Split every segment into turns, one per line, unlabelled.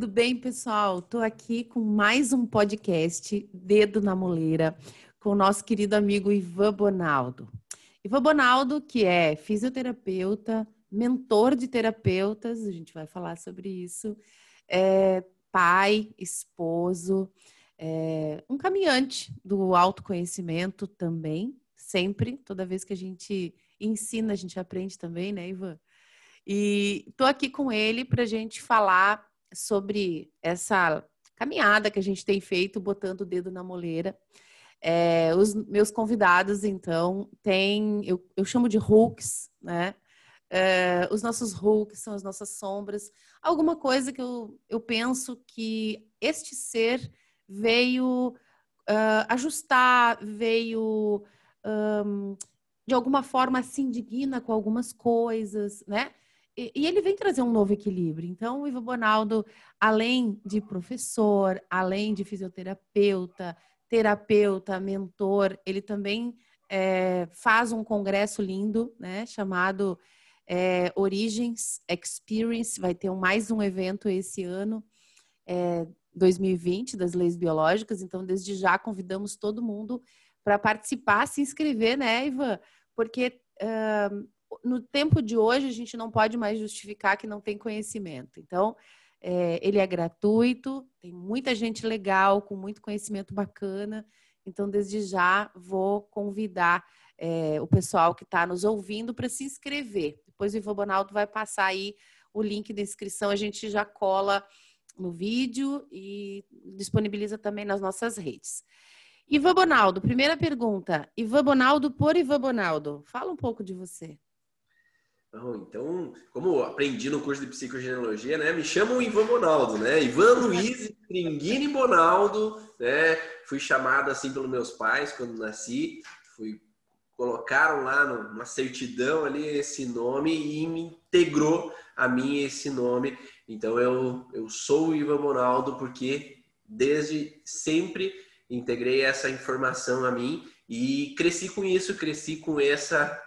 Tudo bem, pessoal? Estou aqui com mais um podcast Dedo na Moleira com o nosso querido amigo Ivan Bonaldo. Ivan Bonaldo, que é fisioterapeuta, mentor de terapeutas, a gente vai falar sobre isso, é pai, esposo, é um caminhante do autoconhecimento também, sempre, toda vez que a gente ensina, a gente aprende também, né, Ivan? E estou aqui com ele para a gente falar sobre essa caminhada que a gente tem feito, botando o dedo na moleira. É, os meus convidados, então, têm, eu, eu chamo de hooks, né? É, os nossos hooks são as nossas sombras. Alguma coisa que eu, eu penso que este ser veio uh, ajustar, veio um, de alguma forma se indigna com algumas coisas, né? E, e, ele vem trazer um novo equilíbrio. Então, o Ivo Bonaldo, além de professor, além de fisioterapeuta, terapeuta, mentor, ele também é, faz um congresso lindo, né? Chamado é, Origins Experience. Vai ter mais um evento esse ano. É, 2020 das leis biológicas, então desde já convidamos todo mundo para participar, se inscrever, né, Ivan? Porque uh, no tempo de hoje a gente não pode mais justificar que não tem conhecimento. Então, é, ele é gratuito, tem muita gente legal, com muito conhecimento bacana. Então, desde já, vou convidar é, o pessoal que está nos ouvindo para se inscrever. Depois o Ivo Bonaldo vai passar aí o link da inscrição, a gente já cola no vídeo e disponibiliza também nas nossas redes. Ivan Bonaldo, primeira pergunta. Ivan Bonaldo por Ivan Bonaldo. Fala um pouco de você.
Então, como aprendi no curso de psicogenealogia, né? Me chamam Ivan Bonaldo, né? Ivan Luiz Tringuini Bonaldo, né? Fui chamado assim pelos meus pais quando nasci. Fui colocaram lá numa certidão ali esse nome e me integrou a mim esse nome. Então eu eu sou o Ivan Bonaldo porque desde sempre integrei essa informação a mim e cresci com isso, cresci com essa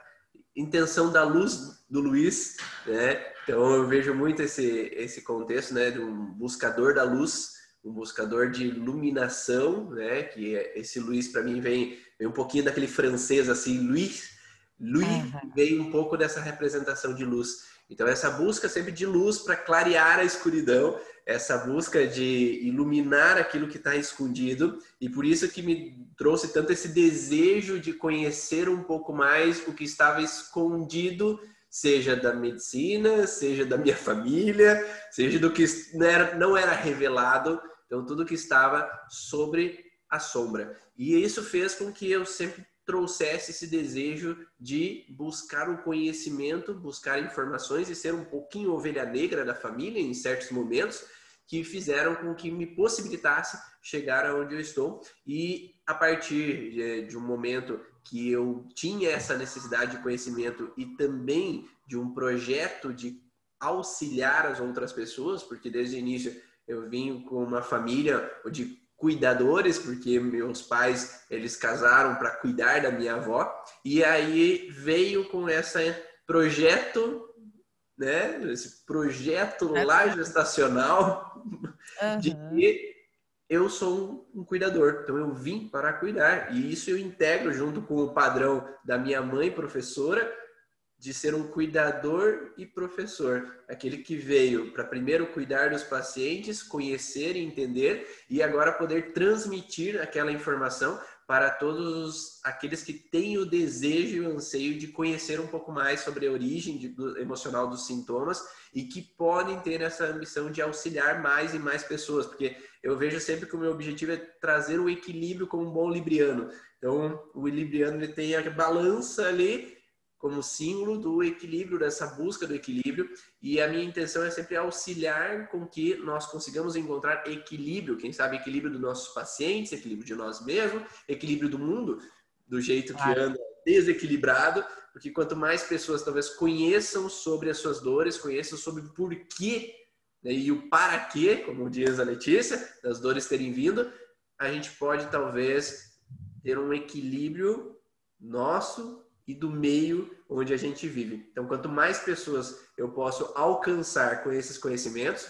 intenção da luz do Luiz, né? Então eu vejo muito esse esse contexto, né, de um buscador da luz, um buscador de iluminação, né? Que é, esse Luiz para mim vem, vem um pouquinho daquele francês assim, Luiz, Luiz uhum. vem um pouco dessa representação de luz. Então essa busca sempre de luz para clarear a escuridão, essa busca de iluminar aquilo que está escondido e por isso que me trouxe tanto esse desejo de conhecer um pouco mais o que estava escondido, seja da medicina, seja da minha família, seja do que não era, não era revelado, então tudo que estava sobre a sombra. E isso fez com que eu sempre trouxesse esse desejo de buscar o conhecimento, buscar informações e ser um pouquinho ovelha negra da família em certos momentos que fizeram com que me possibilitasse chegar aonde eu estou. E a partir de um momento que eu tinha essa necessidade de conhecimento e também de um projeto de auxiliar as outras pessoas, porque desde o início eu vim com uma família de cuidadores, porque meus pais eles casaram para cuidar da minha avó, e aí veio com esse projeto, né, esse projeto é. lá gestacional uhum. de que eu sou um, cuidador, então eu vim para cuidar, e isso eu integro junto com o padrão da minha mãe professora, de ser um cuidador e professor, aquele que veio para primeiro cuidar dos pacientes, conhecer e entender e agora poder transmitir aquela informação para todos aqueles que têm o desejo e o anseio de conhecer um pouco mais sobre a origem de, do, emocional dos sintomas e que podem ter essa ambição de auxiliar mais e mais pessoas, porque eu vejo sempre que o meu objetivo é trazer o equilíbrio como um bom libriano. Então, o libriano ele tem a balança ali como símbolo do equilíbrio, dessa busca do equilíbrio. E a minha intenção é sempre auxiliar com que nós consigamos encontrar equilíbrio, quem sabe equilíbrio dos nossos pacientes, equilíbrio de nós mesmos, equilíbrio do mundo, do jeito que anda desequilibrado, porque quanto mais pessoas talvez conheçam sobre as suas dores, conheçam sobre o porquê né, e o para quê, como diz a Letícia, das dores terem vindo, a gente pode talvez ter um equilíbrio nosso e do meio onde a gente vive. Então, quanto mais pessoas eu posso alcançar com esses conhecimentos,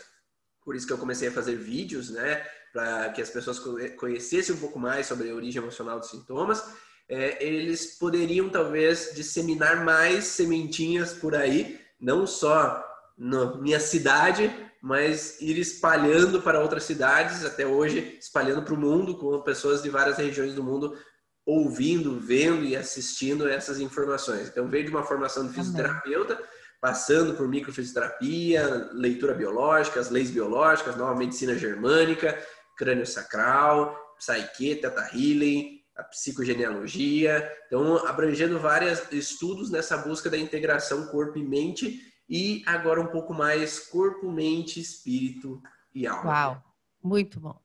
Por isso que eu comecei a fazer vídeos, né? Para que as pessoas conhecessem um pouco mais sobre a origem emocional dos sintomas. É, eles poderiam, talvez, disseminar mais sementinhas por aí, não só na minha cidade, mas ir espalhando para outras cidades, até hoje espalhando para o mundo, com pessoas de várias regiões do mundo ouvindo, vendo e assistindo essas informações. Então, veio de uma formação de fisioterapeuta, passando por microfisioterapia, leitura biológica, as leis biológicas, nova medicina germânica, crânio sacral, psique, teta healing, a psicogenealogia. Então, abrangendo vários estudos nessa busca da integração corpo e mente e agora um pouco mais corpo, mente, espírito e alma.
Uau, muito bom.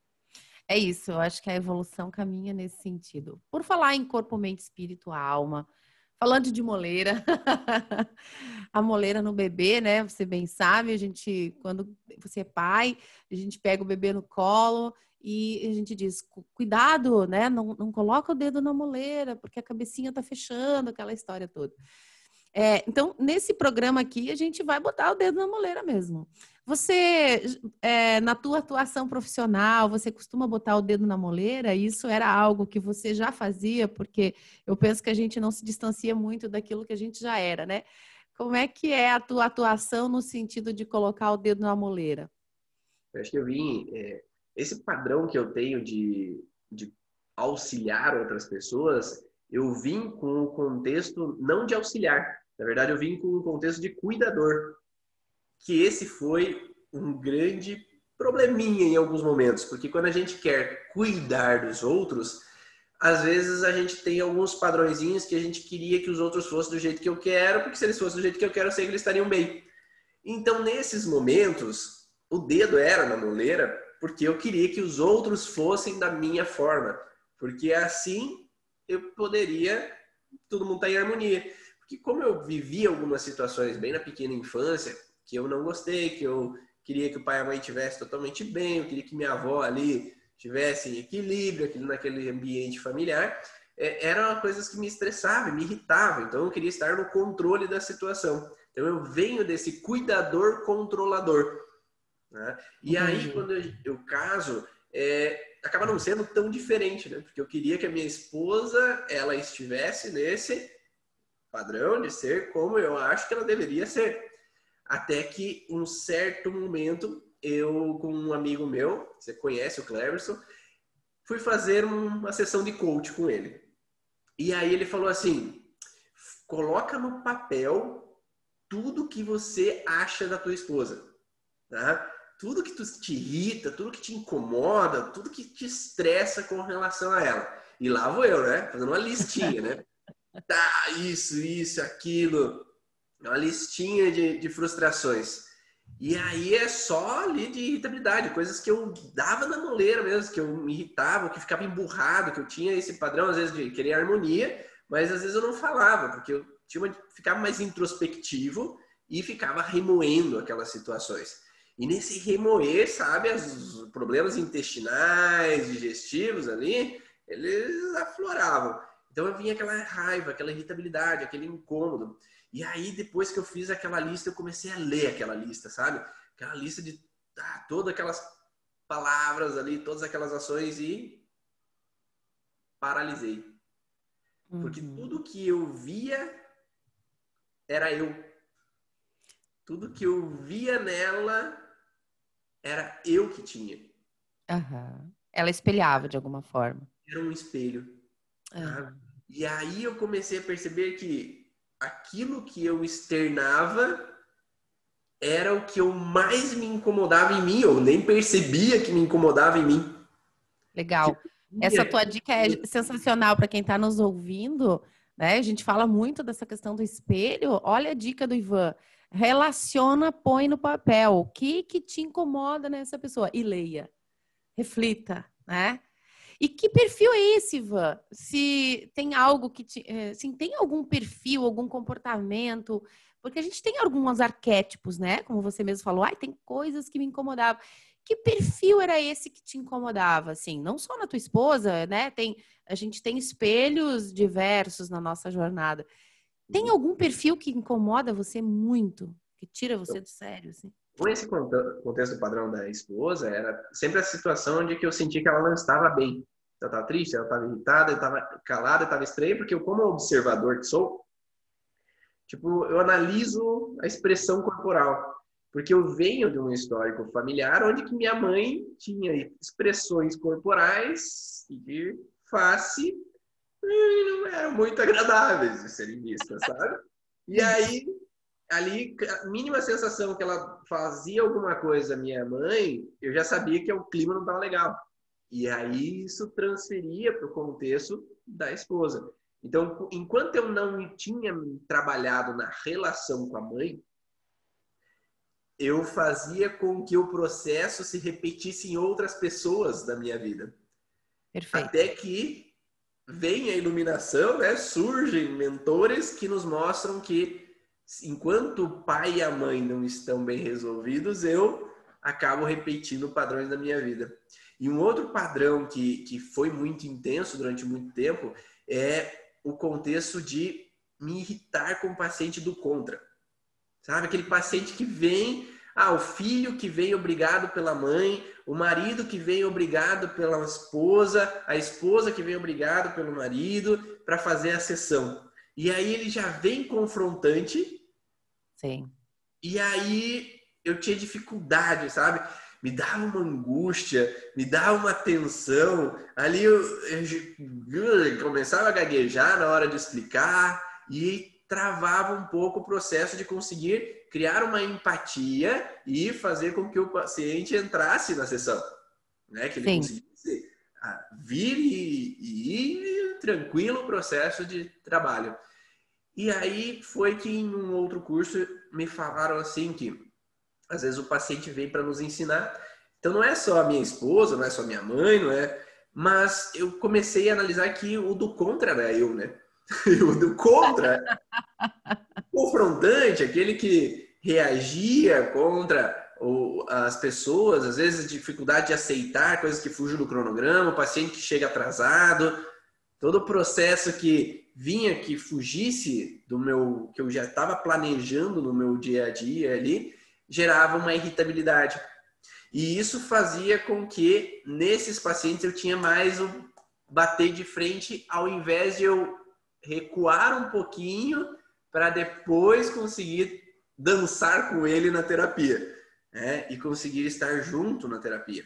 É isso, eu acho que a evolução caminha nesse sentido. Por falar em corpo, mente, espírito, alma, falando de moleira, a moleira no bebê, né? Você bem sabe, a gente, quando você é pai, a gente pega o bebê no colo e a gente diz, cuidado, né? Não, não coloca o dedo na moleira, porque a cabecinha tá fechando, aquela história toda. É, então, nesse programa aqui, a gente vai botar o dedo na moleira mesmo. Você, é, na tua atuação profissional, você costuma botar o dedo na moleira? Isso era algo que você já fazia? Porque eu penso que a gente não se distancia muito daquilo que a gente já era, né? Como é que é a tua atuação no sentido de colocar o dedo na moleira?
Eu acho que eu vim... É, esse padrão que eu tenho de, de auxiliar outras pessoas, eu vim com o contexto não de auxiliar, na verdade, eu vim com um contexto de cuidador, que esse foi um grande probleminha em alguns momentos, porque quando a gente quer cuidar dos outros, às vezes a gente tem alguns padrõezinhos que a gente queria que os outros fossem do jeito que eu quero, porque se eles fossem do jeito que eu quero, eu sei que eles estariam bem. Então, nesses momentos, o dedo era na moleira porque eu queria que os outros fossem da minha forma, porque assim eu poderia todo mundo tá em harmonia que como eu vivi algumas situações bem na pequena infância, que eu não gostei, que eu queria que o pai e a mãe tivessem totalmente bem, eu queria que minha avó ali tivesse em equilíbrio, aquilo naquele ambiente familiar, é, eram coisas que me estressavam, me irritavam. Então eu queria estar no controle da situação. Então eu venho desse cuidador controlador. Né? E uhum. aí quando eu, eu caso, é, acaba não sendo tão diferente, né? Porque eu queria que a minha esposa ela estivesse nesse padrão de ser como eu acho que ela deveria ser. Até que um certo momento, eu com um amigo meu, você conhece o Cleverson, fui fazer uma sessão de coach com ele. E aí ele falou assim: coloca no papel tudo que você acha da tua esposa, tá? Tudo que te irrita, tudo que te incomoda, tudo que te estressa com relação a ela. E lá vou eu, né? Fazendo uma listinha, né? tá, isso, isso, aquilo. Uma listinha de, de frustrações. E aí é só ali de irritabilidade, coisas que eu dava na moleira mesmo, que eu me irritava, que ficava emburrado, que eu tinha esse padrão, às vezes, de querer harmonia, mas às vezes eu não falava, porque eu tinha uma, ficava mais introspectivo e ficava remoendo aquelas situações. E nesse remoer, sabe, os problemas intestinais, digestivos ali, eles afloravam. Então eu vinha aquela raiva, aquela irritabilidade, aquele incômodo. E aí, depois que eu fiz aquela lista, eu comecei a ler aquela lista, sabe? Aquela lista de ah, todas aquelas palavras ali, todas aquelas ações e paralisei. Uhum. Porque tudo que eu via era eu. Tudo que eu via nela era eu que tinha.
Uhum. Ela espelhava de alguma forma.
Era um espelho. Uhum. E aí eu comecei a perceber que aquilo que eu externava era o que eu mais me incomodava em mim, eu nem percebia que me incomodava em mim.
Legal. Essa tua dica é sensacional para quem está nos ouvindo, né? A gente fala muito dessa questão do espelho. Olha a dica do Ivan. Relaciona, põe no papel. O que que te incomoda nessa pessoa? E leia. Reflita, né? E que perfil é esse, Ivan? Se tem algo que te, se tem algum perfil, algum comportamento, porque a gente tem alguns arquétipos, né? Como você mesmo falou, ai, tem coisas que me incomodavam. Que perfil era esse que te incomodava, assim? Não só na tua esposa, né? Tem, a gente tem espelhos diversos na nossa jornada. Tem algum perfil que incomoda você muito, que tira você do sério, assim?
Com esse contexto padrão da esposa, era sempre a situação onde que eu senti que ela não estava bem. Ela estava triste, ela estava irritada, estava calada, estava estranha, porque eu, como observador que sou, tipo, eu analiso a expressão corporal. Porque eu venho de um histórico familiar onde que minha mãe tinha expressões corporais e de face não eram muito agradáveis de serem vistas, sabe? E aí, ali, a mínima sensação que ela fazia alguma coisa, minha mãe, eu já sabia que o clima não estava legal. E aí isso transferia para o contexto da esposa. Então, enquanto eu não tinha trabalhado na relação com a mãe, eu fazia com que o processo se repetisse em outras pessoas da minha vida. Perfeito. Até que vem a iluminação, né? Surgem mentores que nos mostram que enquanto o pai e a mãe não estão bem resolvidos, eu acabo repetindo padrões da minha vida. E um outro padrão que, que foi muito intenso durante muito tempo é o contexto de me irritar com o paciente do contra. Sabe? Aquele paciente que vem, ah, o filho que vem obrigado pela mãe, o marido que vem obrigado pela esposa, a esposa que vem obrigado pelo marido para fazer a sessão. E aí ele já vem confrontante.
Sim.
E aí eu tinha dificuldade, sabe? Me dava uma angústia, me dava uma tensão. Ali eu, eu começava a gaguejar na hora de explicar e travava um pouco o processo de conseguir criar uma empatia e fazer com que o paciente entrasse na sessão, né? Que ele Sim. conseguisse ah, vir e, e ir tranquilo o processo de trabalho. E aí foi que em um outro curso me falaram assim que às vezes o paciente vem para nos ensinar. Então não é só a minha esposa, não é só a minha mãe, não é. Mas eu comecei a analisar que o do contra era eu, né? o do contra, confrontante, aquele que reagia contra as pessoas, às vezes dificuldade de aceitar coisas que fugem do cronograma, o paciente que chega atrasado, todo o processo que vinha que fugisse do meu que eu já estava planejando no meu dia a dia ali, gerava uma irritabilidade. E isso fazia com que nesses pacientes eu tinha mais o bater de frente ao invés de eu recuar um pouquinho para depois conseguir dançar com ele na terapia né? e conseguir estar junto na terapia.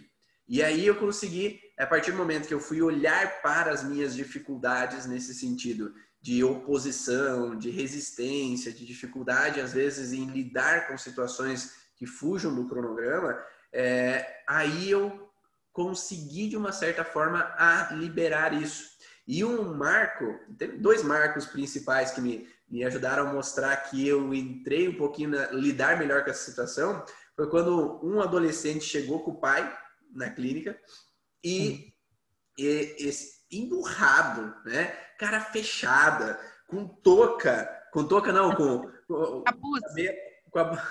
E aí eu consegui, a partir do momento que eu fui olhar para as minhas dificuldades nesse sentido de oposição, de resistência, de dificuldade às vezes em lidar com situações que fujam do cronograma, é, aí eu consegui de uma certa forma a liberar isso. E um marco, dois marcos principais que me, me ajudaram a mostrar que eu entrei um pouquinho na lidar melhor com essa situação, foi quando um adolescente chegou com o pai na clínica e, e esse emburrado, né? Cara fechada, com touca, com touca não, com, com, com a,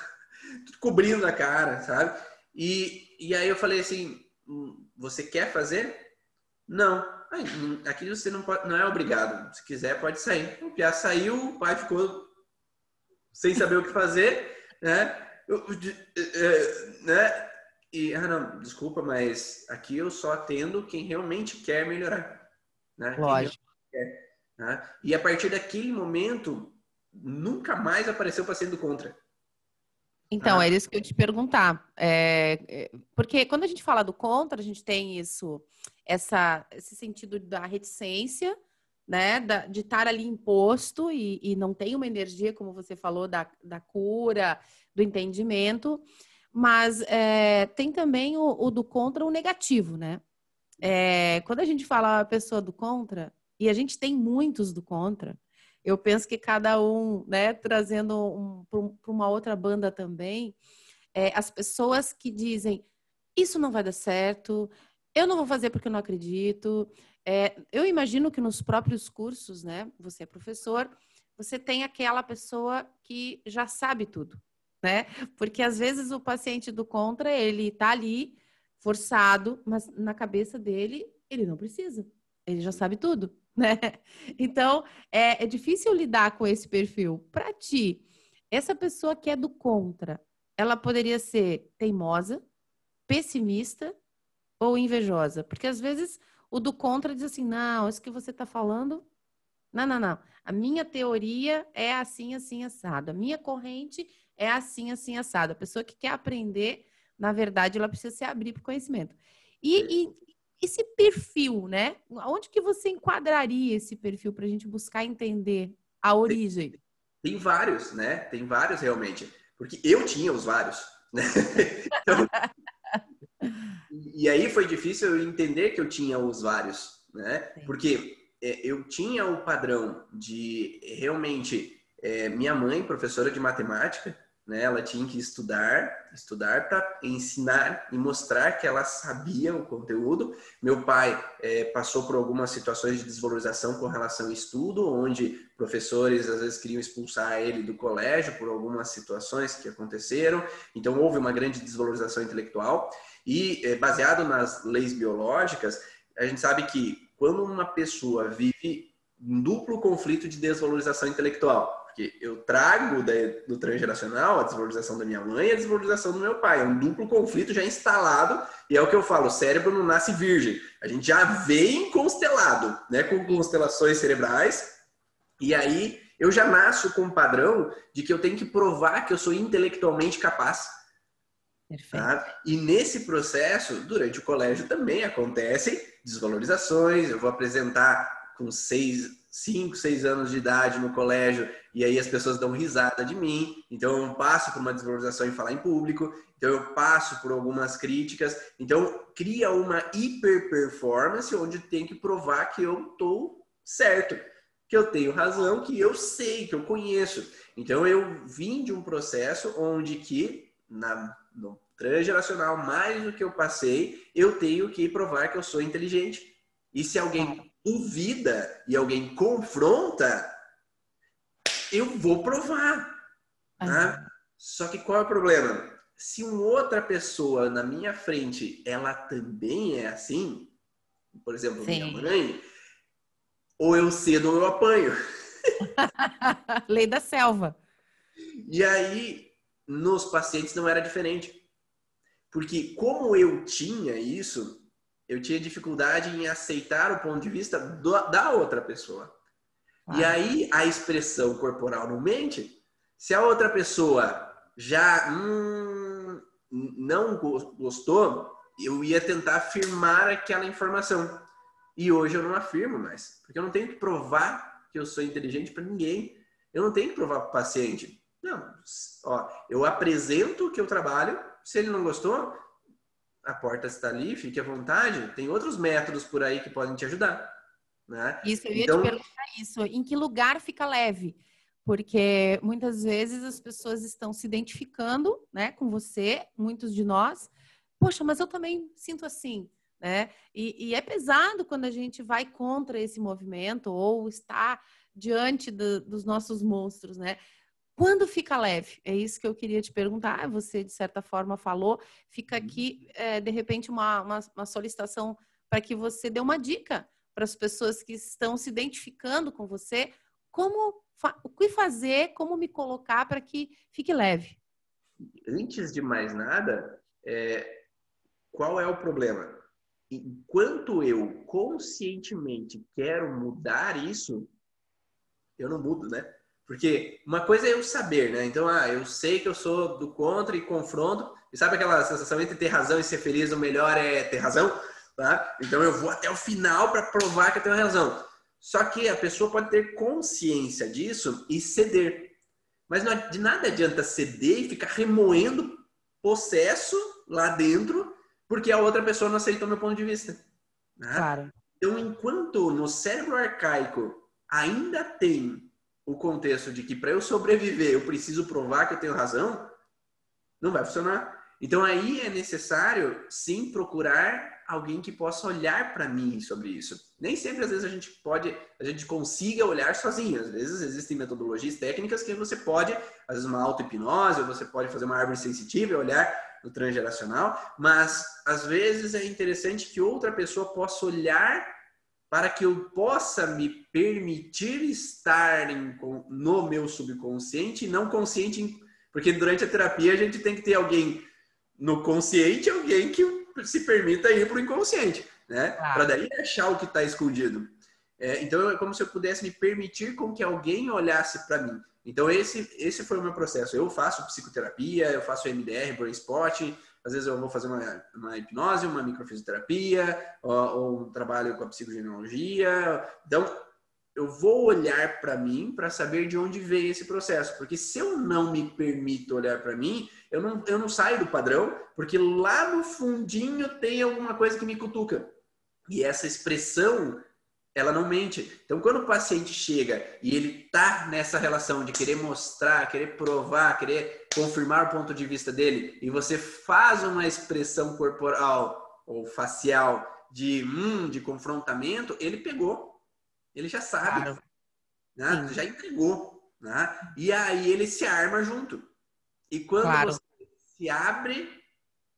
cobrindo a cara, sabe? E, e aí eu falei assim, hum, você quer fazer? Não. Aqui você não, pode, não é obrigado. Se quiser, pode sair. O Piá saiu, o pai ficou sem saber o que fazer, né? Eu, é, né? E, ah, não, desculpa, mas aqui eu só atendo quem realmente quer melhorar. Né?
Lógico.
Quer, né? E a partir daquele momento, nunca mais apareceu paciente contra.
Então, ah. era isso que eu te perguntar. É, é, porque quando a gente fala do contra, a gente tem isso essa, esse sentido da reticência, né, da, de estar ali imposto e, e, não tem uma energia, como você falou, da, da cura, do entendimento, mas é, tem também o, o, do contra, o negativo, né? É, quando a gente fala a pessoa do contra, e a gente tem muitos do contra, eu penso que cada um, né, trazendo um, para uma outra banda também, é, as pessoas que dizem isso não vai dar certo, eu não vou fazer porque eu não acredito. É, eu imagino que nos próprios cursos, né? Você é professor, você tem aquela pessoa que já sabe tudo, né? Porque às vezes o paciente do contra, ele tá ali forçado, mas na cabeça dele, ele não precisa. Ele já sabe tudo, né? Então, é, é difícil lidar com esse perfil. Para ti, essa pessoa que é do contra, ela poderia ser teimosa, pessimista ou invejosa? Porque às vezes o do contra diz assim: não, isso que você está falando. Não, não, não. A minha teoria é assim, assim, assado. A minha corrente é assim, assim, assado. A pessoa que quer aprender, na verdade, ela precisa se abrir para o conhecimento. E, e, esse perfil, né? Onde que você enquadraria esse perfil para a gente buscar entender a origem?
Tem, tem, vários, né? Tem vários realmente. Porque eu tinha os vários, né? então, e aí foi difícil eu entender que eu tinha os vários, né? Porque é, eu tinha o padrão de realmente é, minha mãe, professora de matemática, né? Ela tinha que estudar, estudar para ensinar e mostrar que ela sabia o conteúdo. Meu pai é, passou por algumas situações de desvalorização com relação ao estudo, onde professores às vezes queriam expulsar ele do colégio por algumas situações que aconteceram. Então houve uma grande desvalorização intelectual e é, baseado nas leis biológicas, a gente sabe que quando uma pessoa vive um duplo conflito de desvalorização intelectual, porque eu trago do transgeracional a desvalorização da minha mãe e a desvalorização do meu pai. É um duplo conflito já instalado. E é o que eu falo: o cérebro não nasce virgem. A gente já vem constelado, né? Com constelações cerebrais. E aí eu já nasço com um padrão de que eu tenho que provar que eu sou intelectualmente capaz. Tá? E nesse processo, durante o colégio também acontecem desvalorizações. Eu vou apresentar com seis 5, 6 anos de idade no colégio e aí as pessoas dão risada de mim. Então eu passo por uma desvalorização em falar em público. Então eu passo por algumas críticas. Então cria uma hiper performance onde tem que provar que eu estou certo, que eu tenho razão, que eu sei, que eu conheço. Então eu vim de um processo onde que na no transgeracional mais do que eu passei, eu tenho que provar que eu sou inteligente. E se alguém duvida e alguém confronta, eu vou provar. Né? Só que qual é o problema? Se uma outra pessoa na minha frente, ela também é assim, por exemplo, Sim. minha mãe, ou eu cedo ou eu apanho.
Lei da selva.
E aí, nos pacientes não era diferente. Porque como eu tinha isso, eu tinha dificuldade em aceitar o ponto de vista do, da outra pessoa. Ah. E aí a expressão corporal não mente. Se a outra pessoa já hum, não gostou, eu ia tentar afirmar aquela informação. E hoje eu não afirmo mais, porque eu não tenho que provar que eu sou inteligente para ninguém. Eu não tenho que provar para o paciente. Não, ó, eu apresento o que eu trabalho. Se ele não gostou, a porta está ali, fique à vontade. Tem outros métodos por aí que podem te ajudar. Né?
Isso, eu ia então... te perguntar isso. Em que lugar fica leve? Porque muitas vezes as pessoas estão se identificando né, com você, muitos de nós. Poxa, mas eu também sinto assim. Né? E, e é pesado quando a gente vai contra esse movimento ou está diante do, dos nossos monstros, né? Quando fica leve? É isso que eu queria te perguntar. Você, de certa forma, falou. Fica uhum. aqui, é, de repente, uma, uma, uma solicitação para que você dê uma dica para as pessoas que estão se identificando com você. Como, o que fazer, como me colocar para que fique leve?
Antes de mais nada, é, qual é o problema? Enquanto eu conscientemente quero mudar isso, eu não mudo, né? Porque uma coisa é eu saber, né? Então, ah, eu sei que eu sou do contra e confronto. E sabe aquela sensação entre ter razão e ser feliz, o melhor é ter razão? Tá? Então eu vou até o final para provar que eu tenho razão. Só que a pessoa pode ter consciência disso e ceder. Mas não, de nada adianta ceder e ficar remoendo processo lá dentro porque a outra pessoa não aceitou meu ponto de vista. Né? Claro. Então, enquanto no cérebro arcaico ainda tem o contexto de que para eu sobreviver eu preciso provar que eu tenho razão, não vai funcionar. Então aí é necessário sim procurar alguém que possa olhar para mim sobre isso. Nem sempre às vezes a gente pode, a gente consiga olhar sozinho. Às vezes existem metodologias técnicas que você pode, às vezes uma auto-hipnose, você pode fazer uma árvore sensitiva e olhar no transgeracional, mas às vezes é interessante que outra pessoa possa olhar para que eu possa me permitir estar em, no meu subconsciente e não consciente Porque durante a terapia a gente tem que ter alguém no consciente alguém que se permita ir para o inconsciente, né? Claro. Para daí achar o que está escondido. É, então é como se eu pudesse me permitir com que alguém olhasse para mim. Então esse esse foi o meu processo. Eu faço psicoterapia, eu faço MDR, brain spot, às vezes eu vou fazer uma, uma hipnose, uma microfisioterapia, ou, ou um trabalho com a psicogenealogia. Então eu vou olhar para mim para saber de onde veio esse processo. Porque se eu não me permito olhar para mim, eu não, eu não saio do padrão, porque lá no fundinho tem alguma coisa que me cutuca. E essa expressão, ela não mente. Então, quando o paciente chega e ele tá nessa relação de querer mostrar, querer provar, querer confirmar o ponto de vista dele, e você faz uma expressão corporal ou facial de, hum, de confrontamento, ele pegou ele já sabe, claro. né? já entregou. Né? E aí ele se arma junto. E quando claro. você se abre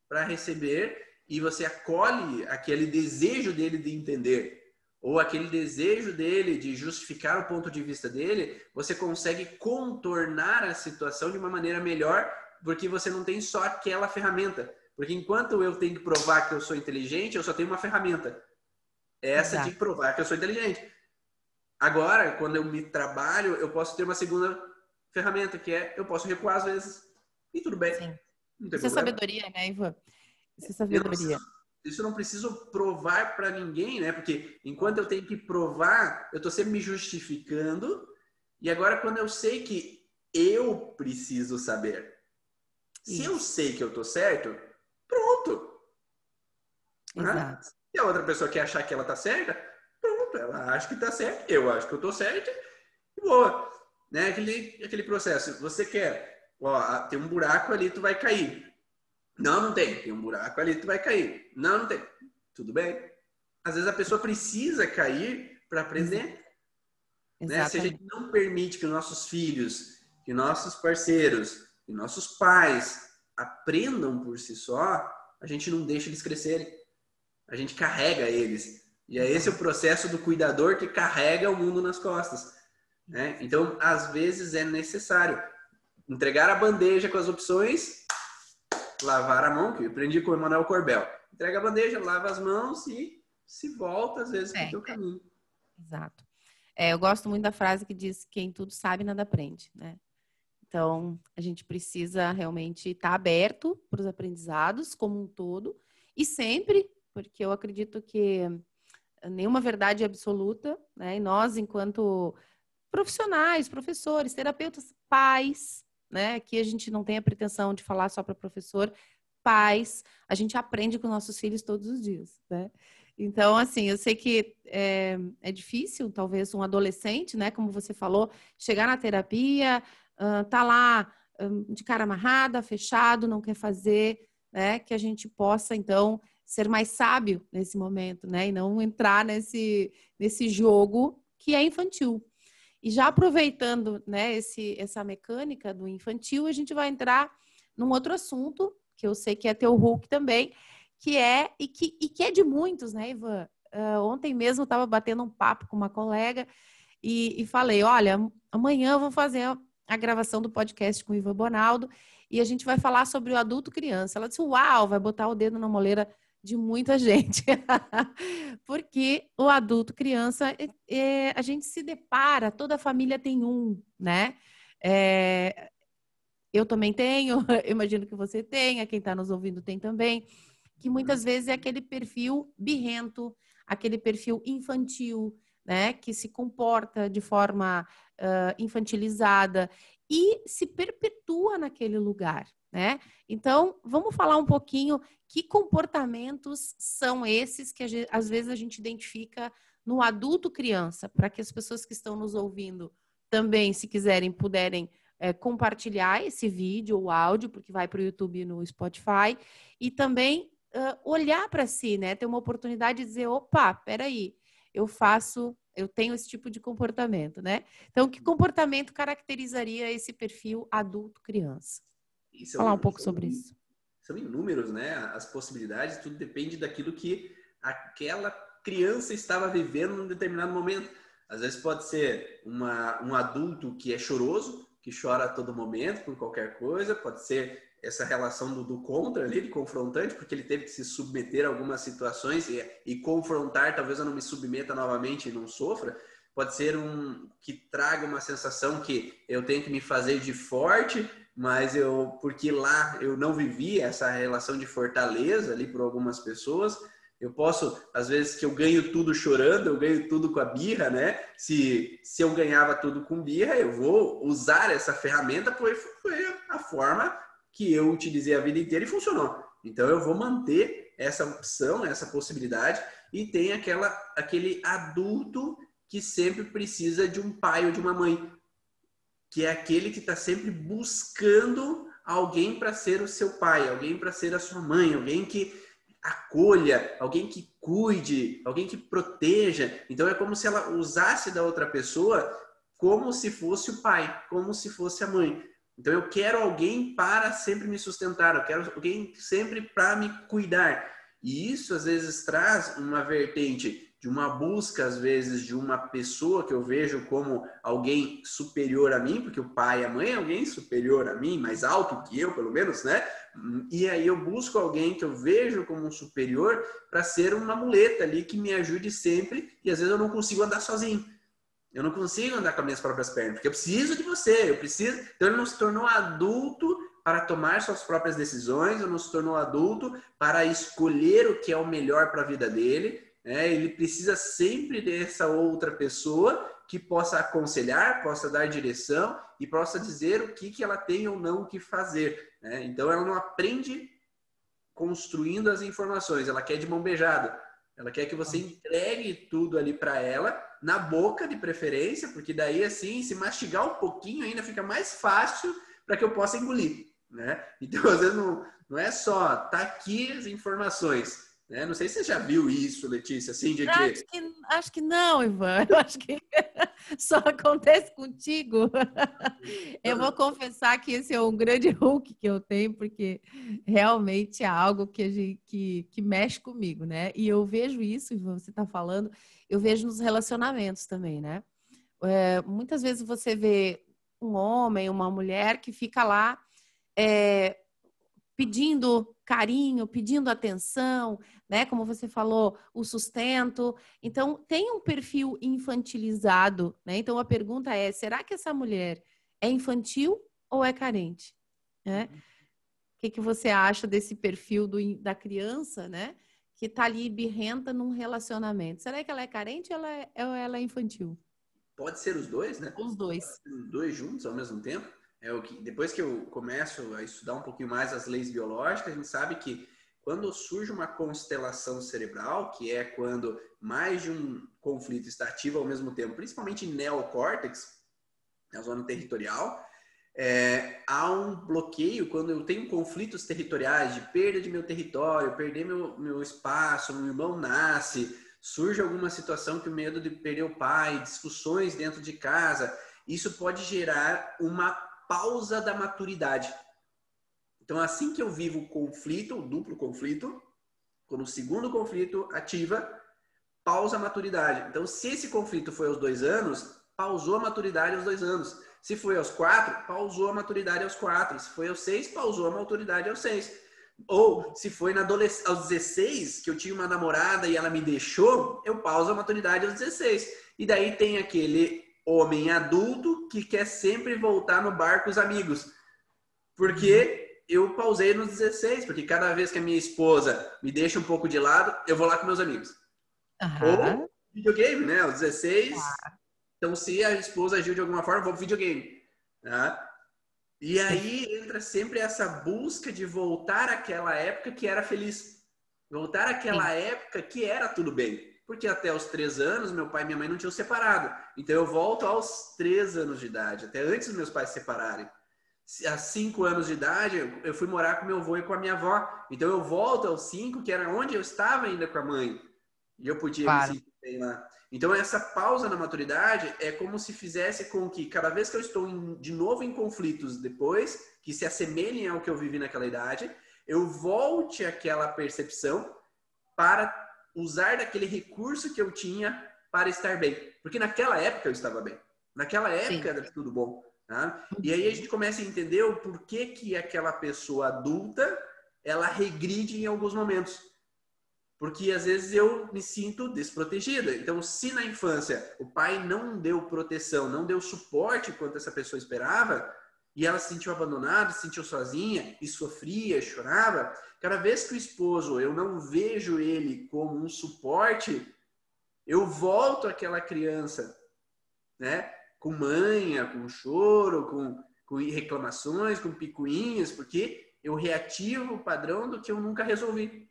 para receber e você acolhe aquele desejo dele de entender, ou aquele desejo dele de justificar o ponto de vista dele, você consegue contornar a situação de uma maneira melhor, porque você não tem só aquela ferramenta. Porque enquanto eu tenho que provar que eu sou inteligente, eu só tenho uma ferramenta. Essa Exato. de provar que eu sou inteligente. Agora, quando eu me trabalho, eu posso ter uma segunda ferramenta, que é eu posso recuar às vezes. E tudo bem. Sim.
Isso é sabedoria, né, Ivan? Isso é sabedoria.
Isso eu não preciso provar para ninguém, né? Porque enquanto eu tenho que provar, eu estou sempre me justificando. E agora, quando eu sei que eu preciso saber, Isso. se eu sei que eu estou certo, pronto. Exato. Se a outra pessoa quer achar que ela está certa, ela acha que tá certo, eu acho que eu tô certo, e boa. Né? Aquele, aquele processo. Você quer, ó, tem um buraco ali, tu vai cair. Não, não tem. Tem um buraco ali, tu vai cair. Não, não tem. Tudo bem. Às vezes a pessoa precisa cair para aprender. Né? Se a gente não permite que nossos filhos, que nossos parceiros, que nossos pais aprendam por si só, a gente não deixa eles crescerem. A gente carrega eles. E é esse o processo do cuidador que carrega o mundo nas costas. Né? Então, às vezes é necessário entregar a bandeja com as opções, lavar a mão, que eu aprendi com o Emanuel Corbel. Entrega a bandeja, lava as mãos e se volta, às vezes, é, para o teu caminho.
Exato. É, eu gosto muito da frase que diz: quem tudo sabe, nada aprende. Né? Então, a gente precisa realmente estar tá aberto para os aprendizados como um todo e sempre, porque eu acredito que nenhuma verdade absoluta, né? E nós, enquanto profissionais, professores, terapeutas, pais, né? Aqui a gente não tem a pretensão de falar só para professor, pais, a gente aprende com nossos filhos todos os dias, né? Então, assim, eu sei que é, é difícil, talvez um adolescente, né? Como você falou, chegar na terapia, uh, tá lá um, de cara amarrada, fechado, não quer fazer, né? Que a gente possa, então, ser mais sábio nesse momento, né? E não entrar nesse, nesse jogo que é infantil. E já aproveitando né, esse, essa mecânica do infantil, a gente vai entrar num outro assunto, que eu sei que é teu Hulk também, que é, e que, e que é de muitos, né, Ivan? Uh, ontem mesmo eu estava batendo um papo com uma colega e, e, falei: olha, amanhã eu vou fazer a gravação do podcast com o Ivan Bonaldo e a gente vai falar sobre o adulto criança. Ela disse: Uau, vai botar o dedo na moleira de muita gente. Porque o adulto, criança, é, a gente se depara, toda família tem um, né? É, eu também tenho, eu imagino que você tenha, quem está nos ouvindo tem também, que muitas vezes é aquele perfil birrento, aquele perfil infantil, né? Que se comporta de forma uh, infantilizada e se perpetua naquele lugar, né? Então, vamos falar um pouquinho que comportamentos são esses que às vezes a gente identifica no adulto criança, para que as pessoas que estão nos ouvindo também, se quiserem, puderem é, compartilhar esse vídeo ou áudio, porque vai para o YouTube e no Spotify, e também uh, olhar para si, né? Ter uma oportunidade de dizer, opa, peraí, eu faço, eu tenho esse tipo de comportamento, né? Então, que comportamento caracterizaria esse perfil adulto-criança? São, Falar um pouco são, sobre isso.
São inúmeros, né? As possibilidades, tudo depende daquilo que aquela criança estava vivendo num determinado momento. Às vezes pode ser uma, um adulto que é choroso, que chora a todo momento por qualquer coisa, pode ser essa relação do, do contra ali, de confrontante, porque ele teve que se submeter a algumas situações e, e confrontar, talvez eu não me submeta novamente e não sofra. Pode ser um que traga uma sensação que eu tenho que me fazer de forte, mas eu porque lá eu não vivi essa relação de fortaleza ali por algumas pessoas. Eu posso, às vezes, que eu ganho tudo chorando, eu ganho tudo com a birra, né? Se, se eu ganhava tudo com birra, eu vou usar essa ferramenta, pois foi a forma que eu utilizei a vida inteira e funcionou. Então eu vou manter essa opção, essa possibilidade e tem aquela aquele adulto que sempre precisa de um pai ou de uma mãe, que é aquele que está sempre buscando alguém para ser o seu pai, alguém para ser a sua mãe, alguém que acolha, alguém que cuide, alguém que proteja. Então é como se ela usasse da outra pessoa como se fosse o pai, como se fosse a mãe. Então eu quero alguém para sempre me sustentar, eu quero alguém sempre para me cuidar. E isso às vezes traz uma vertente de uma busca, às vezes, de uma pessoa que eu vejo como alguém superior a mim, porque o pai e a mãe é alguém superior a mim, mais alto que eu, pelo menos, né? E aí eu busco alguém que eu vejo como um superior para ser uma muleta ali que me ajude sempre, e às vezes eu não consigo andar sozinho. Eu não consigo andar com as minhas próprias pernas, porque eu preciso de você, eu preciso. Então ele não se tornou adulto para tomar suas próprias decisões, ele não se tornou adulto para escolher o que é o melhor para a vida dele. Né? Ele precisa sempre dessa outra pessoa que possa aconselhar, possa dar direção e possa dizer o que, que ela tem ou não que fazer. Né? Então ela não aprende construindo as informações, ela quer de mão beijada. Ela quer que você entregue tudo ali para ela, na boca de preferência, porque daí assim, se mastigar um pouquinho ainda fica mais fácil para que eu possa engolir, né? Então, às vezes não, não é só tá aqui as informações, né? Não sei se você já viu isso, Letícia, assim, de
que... Acho, que... acho que não, Ivan. Eu acho que só acontece contigo. Eu vou confessar que esse é um grande Hulk que eu tenho, porque realmente é algo que, gente, que, que mexe comigo, né? E eu vejo isso, Ivan, você está falando, eu vejo nos relacionamentos também, né? É, muitas vezes você vê um homem, uma mulher que fica lá é, pedindo carinho, pedindo atenção, né? Como você falou, o sustento. Então, tem um perfil infantilizado, né? Então, a pergunta é: será que essa mulher é infantil ou é carente? Né? Uhum. O que, que você acha desse perfil do, da criança, né? Que tá ali birrenta num relacionamento. Será que ela é carente ou ela é, ou ela é infantil?
Pode ser os dois, né?
Os dois.
Os dois juntos ao mesmo tempo é o que depois que eu começo a estudar um pouquinho mais as leis biológicas, a gente sabe que quando surge uma constelação cerebral, que é quando mais de um conflito está ativo ao mesmo tempo, principalmente neocórtex, na zona territorial, é, há um bloqueio quando eu tenho conflitos territoriais de perda de meu território, perder meu, meu espaço, meu irmão nasce, surge alguma situação que o medo de perder o pai, discussões dentro de casa, isso pode gerar uma pausa da maturidade. Então, assim que eu vivo o conflito, o duplo conflito, quando o segundo conflito ativa, pausa a maturidade. Então, se esse conflito foi aos dois anos, pausou a maturidade aos dois anos. Se foi aos quatro, pausou a maturidade aos quatro. Se foi aos seis, pausou a maturidade aos seis. Ou se foi na aos 16, que eu tinha uma namorada e ela me deixou, eu pauso a maturidade aos 16. E daí tem aquele homem adulto que quer sempre voltar no bar com os amigos. Porque eu pausei nos 16, porque cada vez que a minha esposa me deixa um pouco de lado, eu vou lá com meus amigos. Uhum. Ou videogame, né? Os 16. Então, se a esposa agiu de alguma forma, vou pro videogame. Tá? E aí entra sempre essa busca de voltar àquela época que era feliz. Voltar àquela Sim. época que era tudo bem porque até os três anos meu pai e minha mãe não tinham separado. Então eu volto aos três anos de idade, até antes dos meus pais se separarem. Há cinco anos de idade, eu fui morar com meu avô e com a minha avó. Então eu volto aos cinco, que era onde eu estava ainda com a mãe. E eu podia claro. me sentir bem lá. Então essa pausa na maturidade é como se fizesse com que cada vez que eu estou em, de novo em conflitos depois, que se assemelhem ao que eu vivi naquela idade, eu volte àquela percepção para usar daquele recurso que eu tinha para estar bem. Porque naquela época eu estava bem. Naquela época Sim. era tudo bom. Tá? E aí a gente começa a entender o porquê que aquela pessoa adulta ela regride em alguns momentos. Porque às vezes eu me sinto desprotegida. Então, se na infância o pai não deu proteção, não deu suporte quanto essa pessoa esperava, e ela se sentiu abandonada, se sentiu sozinha e sofria, chorava, cada vez que o esposo eu não vejo ele como um suporte, eu volto àquela criança, né? Com manha, com choro, com, com reclamações, com picuinhas, porque eu reativo o padrão do que eu nunca resolvi.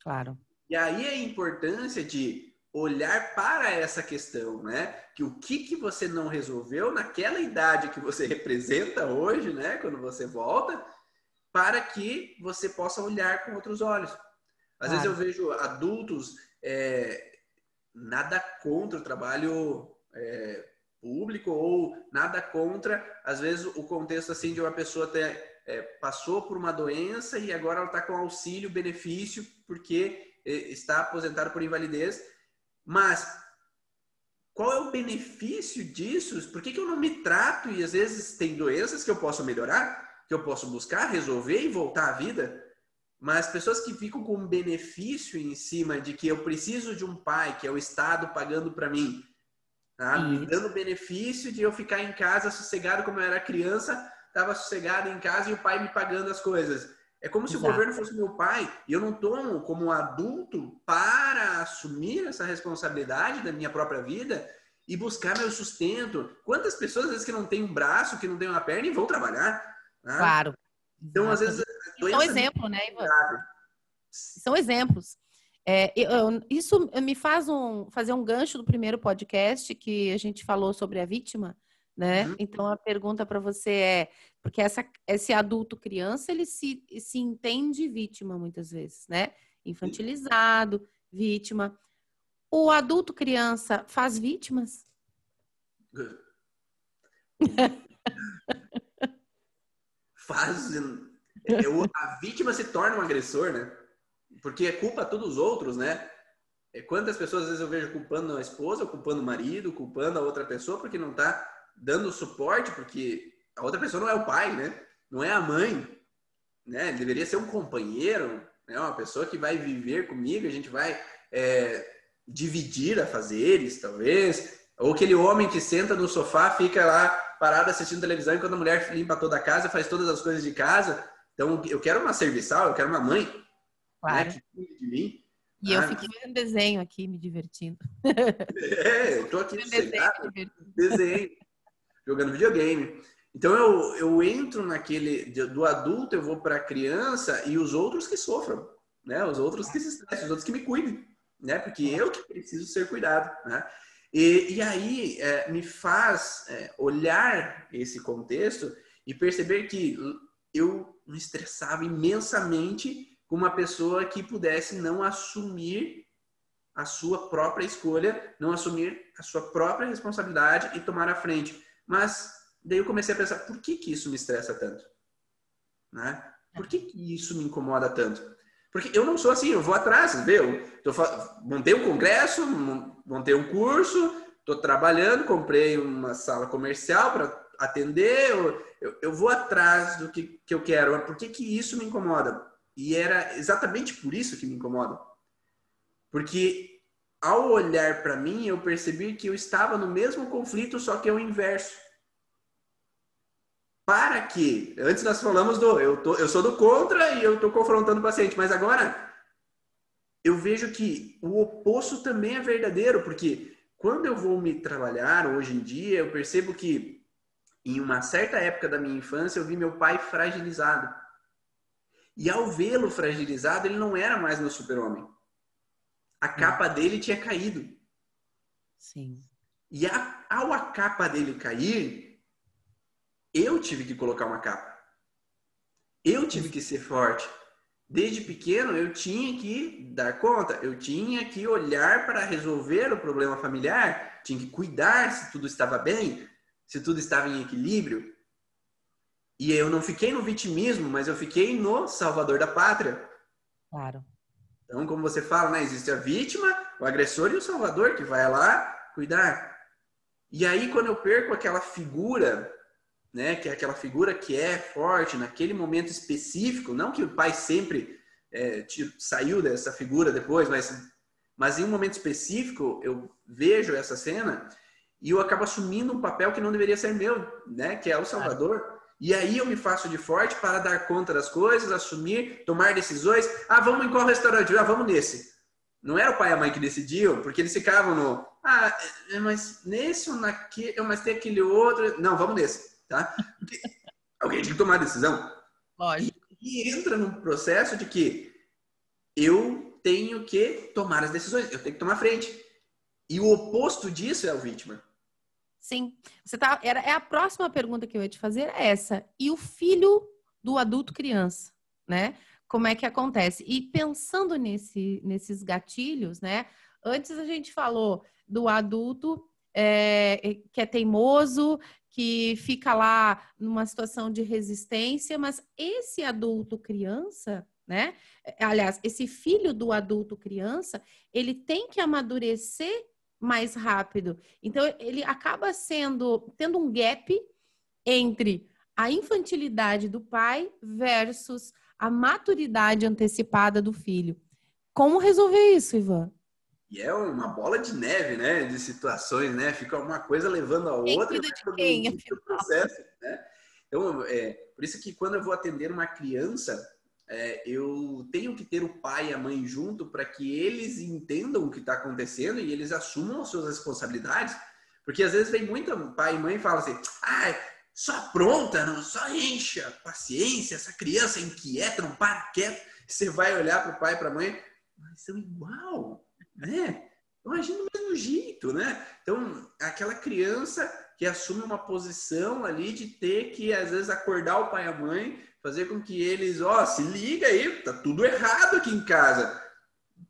Claro.
E aí a importância de olhar para essa questão, né? Que o que, que você não resolveu naquela idade que você representa hoje, né? Quando você volta, para que você possa olhar com outros olhos. Às claro. vezes eu vejo adultos, é, nada contra o trabalho é, público ou nada contra, às vezes, o contexto assim de uma pessoa ter, é, passou por uma doença e agora ela está com auxílio, benefício, porque é, está aposentado por invalidez mas qual é o benefício disso? Por que, que eu não me trato e às vezes tem doenças que eu posso melhorar, que eu posso buscar, resolver e voltar à vida? Mas pessoas que ficam com um benefício em cima de que eu preciso de um pai, que é o Estado pagando para mim, tá? me dando benefício de eu ficar em casa sossegado como eu era criança, estava sossegado em casa e o pai me pagando as coisas. É como se Exato. o governo fosse meu pai e eu não tomo como adulto para assumir essa responsabilidade da minha própria vida e buscar meu sustento. Quantas pessoas, às vezes, que não têm um braço, que não têm uma perna e vão trabalhar?
Né? Claro.
Então, às vezes.
São exemplos, né, Ivan? São exemplos. É, eu, isso me faz um, fazer um gancho do primeiro podcast que a gente falou sobre a vítima né? Uhum. Então a pergunta para você é, porque essa, esse adulto criança ele se, se entende vítima muitas vezes, né? Infantilizado, vítima. O adulto criança faz vítimas?
faz. A vítima se torna um agressor, né? Porque é culpa todos os outros, né? É, quantas pessoas às vezes eu vejo culpando a esposa, culpando o marido, culpando a outra pessoa porque não está dando suporte, porque a outra pessoa não é o pai, né? Não é a mãe, né? Ele deveria ser um companheiro, né? Uma pessoa que vai viver comigo, a gente vai é, dividir a fazeres, talvez. Ou aquele homem que senta no sofá, fica lá parado assistindo televisão enquanto a mulher limpa toda a casa, faz todas as coisas de casa. Então, eu quero uma serviçal, eu quero uma mãe né,
claro. né, que de mim. E ah, eu fiquei vendo desenho aqui, me divertindo.
É, eu tô aqui desenho, desenho jogando videogame. Então eu, eu entro naquele do adulto, eu vou para a criança e os outros que sofram, né? Os outros que se estressem, os outros que me cuidem, né? Porque eu que preciso ser cuidado, né? E, e aí é, me faz é, olhar esse contexto e perceber que eu me estressava imensamente com uma pessoa que pudesse não assumir a sua própria escolha, não assumir a sua própria responsabilidade e tomar a frente. Mas daí eu comecei a pensar, por que que isso me estressa tanto? Né? Por que que isso me incomoda tanto? Porque eu não sou assim, eu vou atrás, vê? Eu montei um congresso, montei um curso, estou trabalhando, comprei uma sala comercial para atender, eu, eu, eu, vou atrás do que, que eu quero. Por que que isso me incomoda? E era exatamente por isso que me incomoda. Porque ao olhar para mim, eu percebi que eu estava no mesmo conflito, só que é o inverso. Para que, antes nós falamos do, eu, tô, eu sou do contra e eu estou confrontando o paciente, mas agora eu vejo que o oposto também é verdadeiro, porque quando eu vou me trabalhar hoje em dia, eu percebo que em uma certa época da minha infância eu vi meu pai fragilizado. E ao vê-lo fragilizado, ele não era mais meu super-homem a capa dele tinha caído.
Sim.
E a, ao a capa dele cair, eu tive que colocar uma capa. Eu tive que ser forte. Desde pequeno eu tinha que dar conta, eu tinha que olhar para resolver o problema familiar, tinha que cuidar se tudo estava bem, se tudo estava em equilíbrio. E eu não fiquei no vitimismo, mas eu fiquei no salvador da pátria.
Claro.
Então, como você fala, né, existe a vítima, o agressor e o salvador que vai lá cuidar. E aí, quando eu perco aquela figura né, que é aquela figura que é forte naquele momento específico, não que o pai sempre é, tipo, saiu dessa figura depois, mas, mas em um momento específico eu vejo essa cena e eu acabo assumindo um papel que não deveria ser meu, né, que é o Salvador. E aí eu me faço de forte para dar conta das coisas, assumir, tomar decisões. Ah, vamos em qual restaurante? Ah, vamos nesse. Não era o pai e a mãe que decidiam, porque eles ficavam no. Ah, é, mas nesse ou naquele. Mas tem aquele outro. Não, vamos nesse tá? Porque alguém tem que tomar a decisão.
Lógico.
E, e entra num processo de que eu tenho que tomar as decisões, eu tenho que tomar frente. E o oposto disso é o vítima.
Sim. Você tá, era, é a próxima pergunta que eu ia te fazer é essa. E o filho do adulto criança, né? Como é que acontece? E pensando nesse, nesses gatilhos, né? Antes a gente falou do adulto é, que é teimoso, que fica lá numa situação de resistência, mas esse adulto criança, né? Aliás, esse filho do adulto criança, ele tem que amadurecer mais rápido. Então, ele acaba sendo tendo um gap entre a infantilidade do pai versus a maturidade antecipada do filho. Como resolver isso, Ivan?
E é uma bola de neve, né? De situações, né? Fica uma coisa levando a outra.
Quem de quem,
processo, né? Então, é, por isso que quando eu vou atender uma criança, é, eu tenho que ter o pai e a mãe junto para que eles entendam o que está acontecendo e eles assumam as suas responsabilidades. Porque às vezes vem muita pai e mãe e fala assim, ah, só pronta, não, só encha paciência, essa criança inquieta, não para quieto. Você vai olhar para o pai e para a mãe, mas são igual né? Então agindo do mesmo jeito, né? Então, aquela criança que assume uma posição ali de ter que, às vezes, acordar o pai e a mãe, fazer com que eles, ó, oh, se liga aí, tá tudo errado aqui em casa.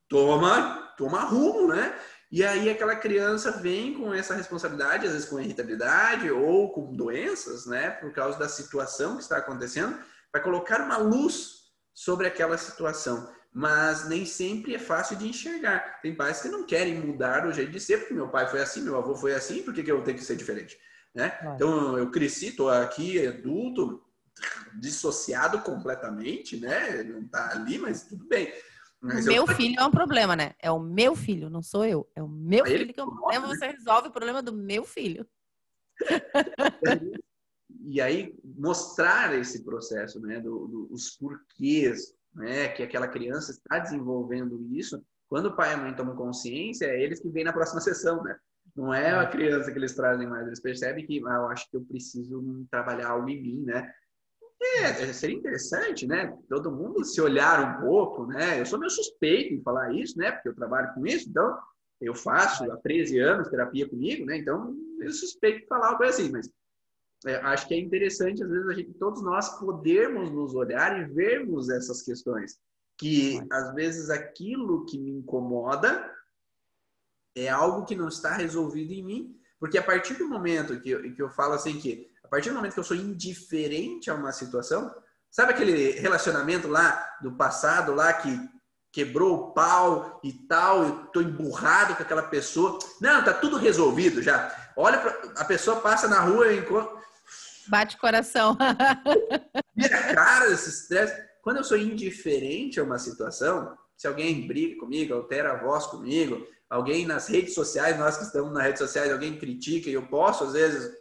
Toma, toma rumo, né? E aí aquela criança vem com essa responsabilidade, às vezes com irritabilidade ou com doenças, né? Por causa da situação que está acontecendo, vai colocar uma luz sobre aquela situação mas nem sempre é fácil de enxergar. Tem pais que não querem mudar o jeito de ser, porque meu pai foi assim, meu avô foi assim, por que, que eu tenho que ser diferente? Né? Então, eu cresci, estou aqui adulto, dissociado completamente, né? Não está ali, mas tudo bem. Mas
meu eu... filho é um problema, né? É o meu filho, não sou eu. É o meu Aí filho que é um problema, você resolve o problema do meu filho.
e aí, mostrar esse processo, né? Do, do, os porquês, né, que aquela criança está desenvolvendo isso, quando o pai e a mãe tomam consciência, é eles que vêm na próxima sessão, né? Não é a criança que eles trazem mais, eles percebem que ah, eu acho que eu preciso trabalhar algo em mim, né? É, é, seria interessante, né? Todo mundo se olhar um pouco, né? Eu sou meio suspeito em falar isso, né? Porque eu trabalho com isso, então eu faço há 13 anos terapia comigo, né? Então eu suspeito de falar algo assim, mas é, acho que é interessante, às vezes, a gente, todos nós podermos nos olhar e vermos essas questões. Que, às vezes, aquilo que me incomoda é algo que não está resolvido em mim, porque a partir do momento que eu, que eu falo assim que, a partir do momento que eu sou indiferente a uma situação, sabe aquele relacionamento lá do passado, lá que quebrou o pau e tal, eu tô emburrado com aquela pessoa. Não, tá tudo resolvido já. Olha, pra, a pessoa passa na rua, enquanto,
Bate coração.
Minha cara, esse estresse. Quando eu sou indiferente a uma situação, se alguém briga comigo, altera a voz comigo, alguém nas redes sociais, nós que estamos nas redes sociais, alguém critica e eu posso, às vezes,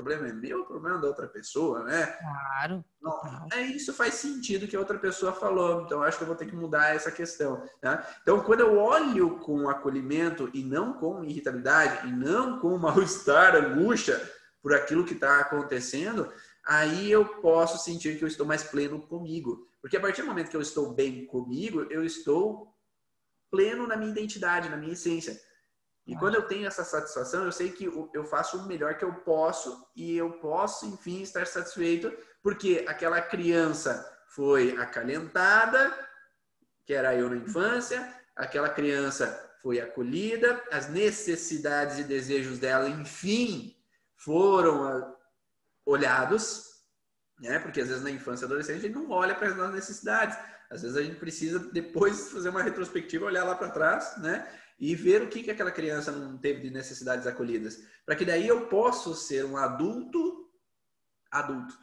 o problema é meu, o problema é da outra pessoa, né?
Claro.
Não, é, isso faz sentido que a outra pessoa falou, então acho que eu vou ter que mudar essa questão. Né? Então, quando eu olho com acolhimento e não com irritabilidade, e não com mal-estar, angústia, por aquilo que está acontecendo, aí eu posso sentir que eu estou mais pleno comigo. Porque a partir do momento que eu estou bem comigo, eu estou pleno na minha identidade, na minha essência. E quando eu tenho essa satisfação, eu sei que eu faço o melhor que eu posso e eu posso, enfim, estar satisfeito, porque aquela criança foi acalentada, que era eu na infância, aquela criança foi acolhida, as necessidades e desejos dela, enfim, foram ah, olhados, né? Porque às vezes na infância e adolescência a gente não olha para as nossas necessidades. Às vezes a gente precisa depois fazer uma retrospectiva, olhar lá para trás, né? E ver o que, que aquela criança não teve de necessidades acolhidas. Para que daí eu possa ser um adulto adulto.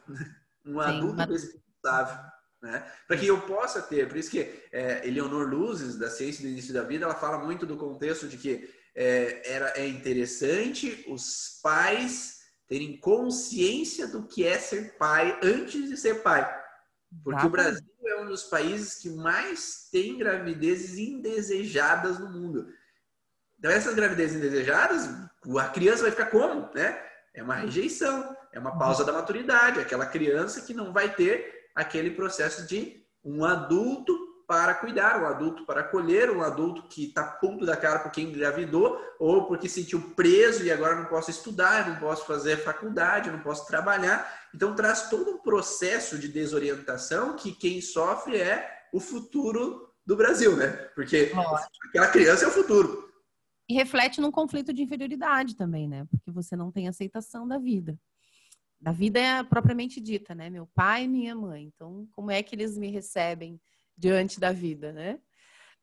Um adulto Sim, responsável. Né? Para que eu possa ter, por isso que é, Eleonor Luzes, da Ciência do Início da Vida, ela fala muito do contexto de que é, era, é interessante os pais terem consciência do que é ser pai antes de ser pai. Porque o Brasil é um dos países que mais tem gravidezes indesejadas no mundo. Então, essas gravidezes indesejadas, a criança vai ficar como? Né? É uma rejeição, é uma pausa da maturidade, aquela criança que não vai ter aquele processo de um adulto para cuidar, um adulto para acolher, um adulto que está ponto da cara porque engravidou ou porque sentiu preso e agora não posso estudar, não posso fazer faculdade, não posso trabalhar. Então traz todo um processo de desorientação que quem sofre é o futuro do Brasil, né? Porque aquela criança é o futuro.
E reflete num conflito de inferioridade também, né? Porque você não tem aceitação da vida. Da vida é propriamente dita, né? Meu pai e minha mãe. Então, como é que eles me recebem? Diante da vida, né?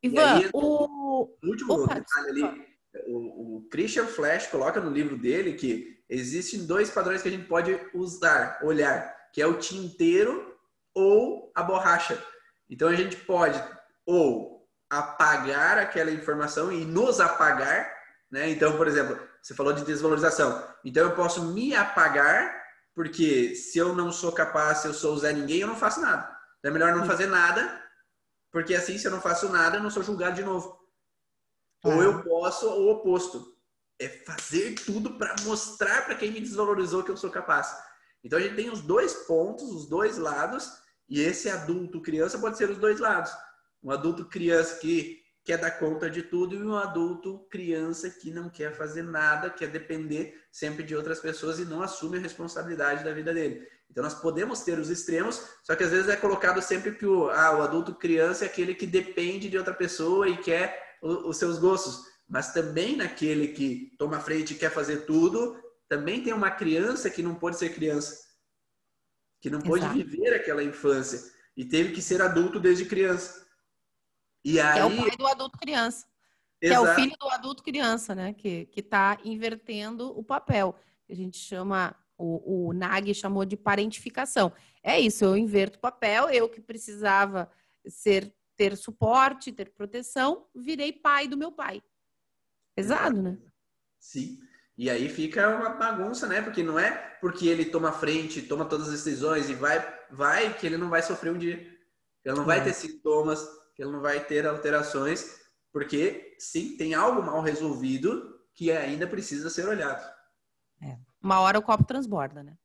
Ivan, aí, o... último Opa, detalhe ali, o, o, Christian Flash coloca no livro dele que existem dois padrões que a gente pode usar, olhar, que é o tinteiro ou a borracha. Então a gente pode ou apagar aquela informação e nos apagar, né? Então, por exemplo, você falou de desvalorização. Então eu posso me apagar porque se eu não sou capaz, se eu sou Zé Ninguém, eu não faço nada. Então é melhor não fazer nada porque assim, se eu não faço nada, eu não sou julgado de novo. Ou eu posso, ou o oposto. É fazer tudo para mostrar para quem me desvalorizou que eu sou capaz. Então a gente tem os dois pontos, os dois lados, e esse adulto criança pode ser os dois lados. Um adulto criança que quer dar conta de tudo e um adulto criança que não quer fazer nada, quer depender sempre de outras pessoas e não assume a responsabilidade da vida dele. Então nós podemos ter os extremos, só que às vezes é colocado sempre que o, ah, o adulto criança é aquele que depende de outra pessoa e quer o, os seus gostos. Mas também naquele que toma frente e quer fazer tudo, também tem uma criança que não pode ser criança, que não pode Exato. viver aquela infância e teve que ser adulto desde criança.
E aí... é o pai do adulto criança. Que é o filho do adulto criança, né? Que está invertendo o papel. A gente chama o, o Nag chamou de parentificação. É isso, eu inverto o papel, eu que precisava ser ter suporte, ter proteção, virei pai do meu pai. Pesado, né?
Sim. E aí fica uma bagunça, né? Porque não é porque ele toma frente, toma todas as decisões e vai, vai que ele não vai sofrer um dia. Ele não vai ter sintomas, que ele não vai ter alterações, porque sim, tem algo mal resolvido que ainda precisa ser olhado.
Uma hora o copo transborda, né?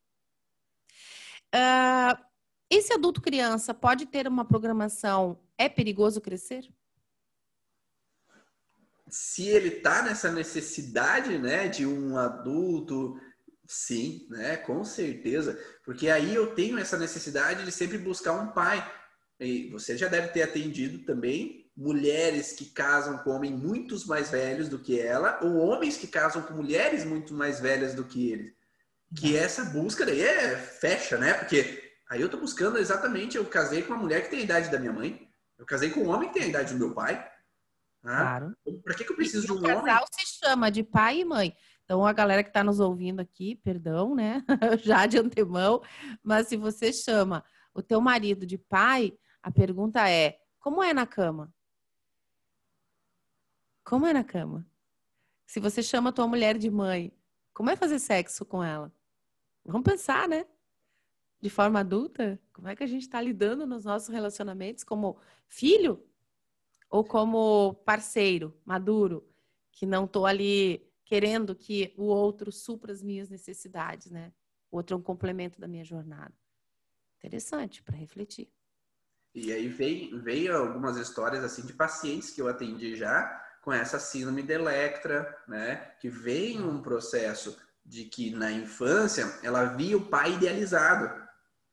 Uh, esse adulto criança pode ter uma programação é perigoso crescer?
Se ele está nessa necessidade, né, de um adulto, sim, né, com certeza, porque aí eu tenho essa necessidade de sempre buscar um pai. E você já deve ter atendido também mulheres que casam com homens muito mais velhos do que ela, ou homens que casam com mulheres muito mais velhas do que eles. Que essa busca daí é fecha, né? Porque aí eu tô buscando exatamente, eu casei com uma mulher que tem a idade da minha mãe, eu casei com um homem que tem a idade do meu pai. Né? Claro. Para que, que eu preciso e de um
casal
homem?
se chama de pai e mãe. Então, a galera que está nos ouvindo aqui, perdão, né? Já de antemão, mas se você chama o teu marido de pai, a pergunta é: como é na cama? Como é na cama? Se você chama a tua mulher de mãe, como é fazer sexo com ela? Vamos pensar, né? De forma adulta, como é que a gente está lidando nos nossos relacionamentos como filho ou como parceiro maduro, que não estou ali querendo que o outro supra as minhas necessidades, né? O outro é um complemento da minha jornada. Interessante para refletir.
E aí veio, veio algumas histórias assim de pacientes que eu atendi já com essa síndrome de Electra, né? Que vem um processo de que na infância ela via o pai idealizado.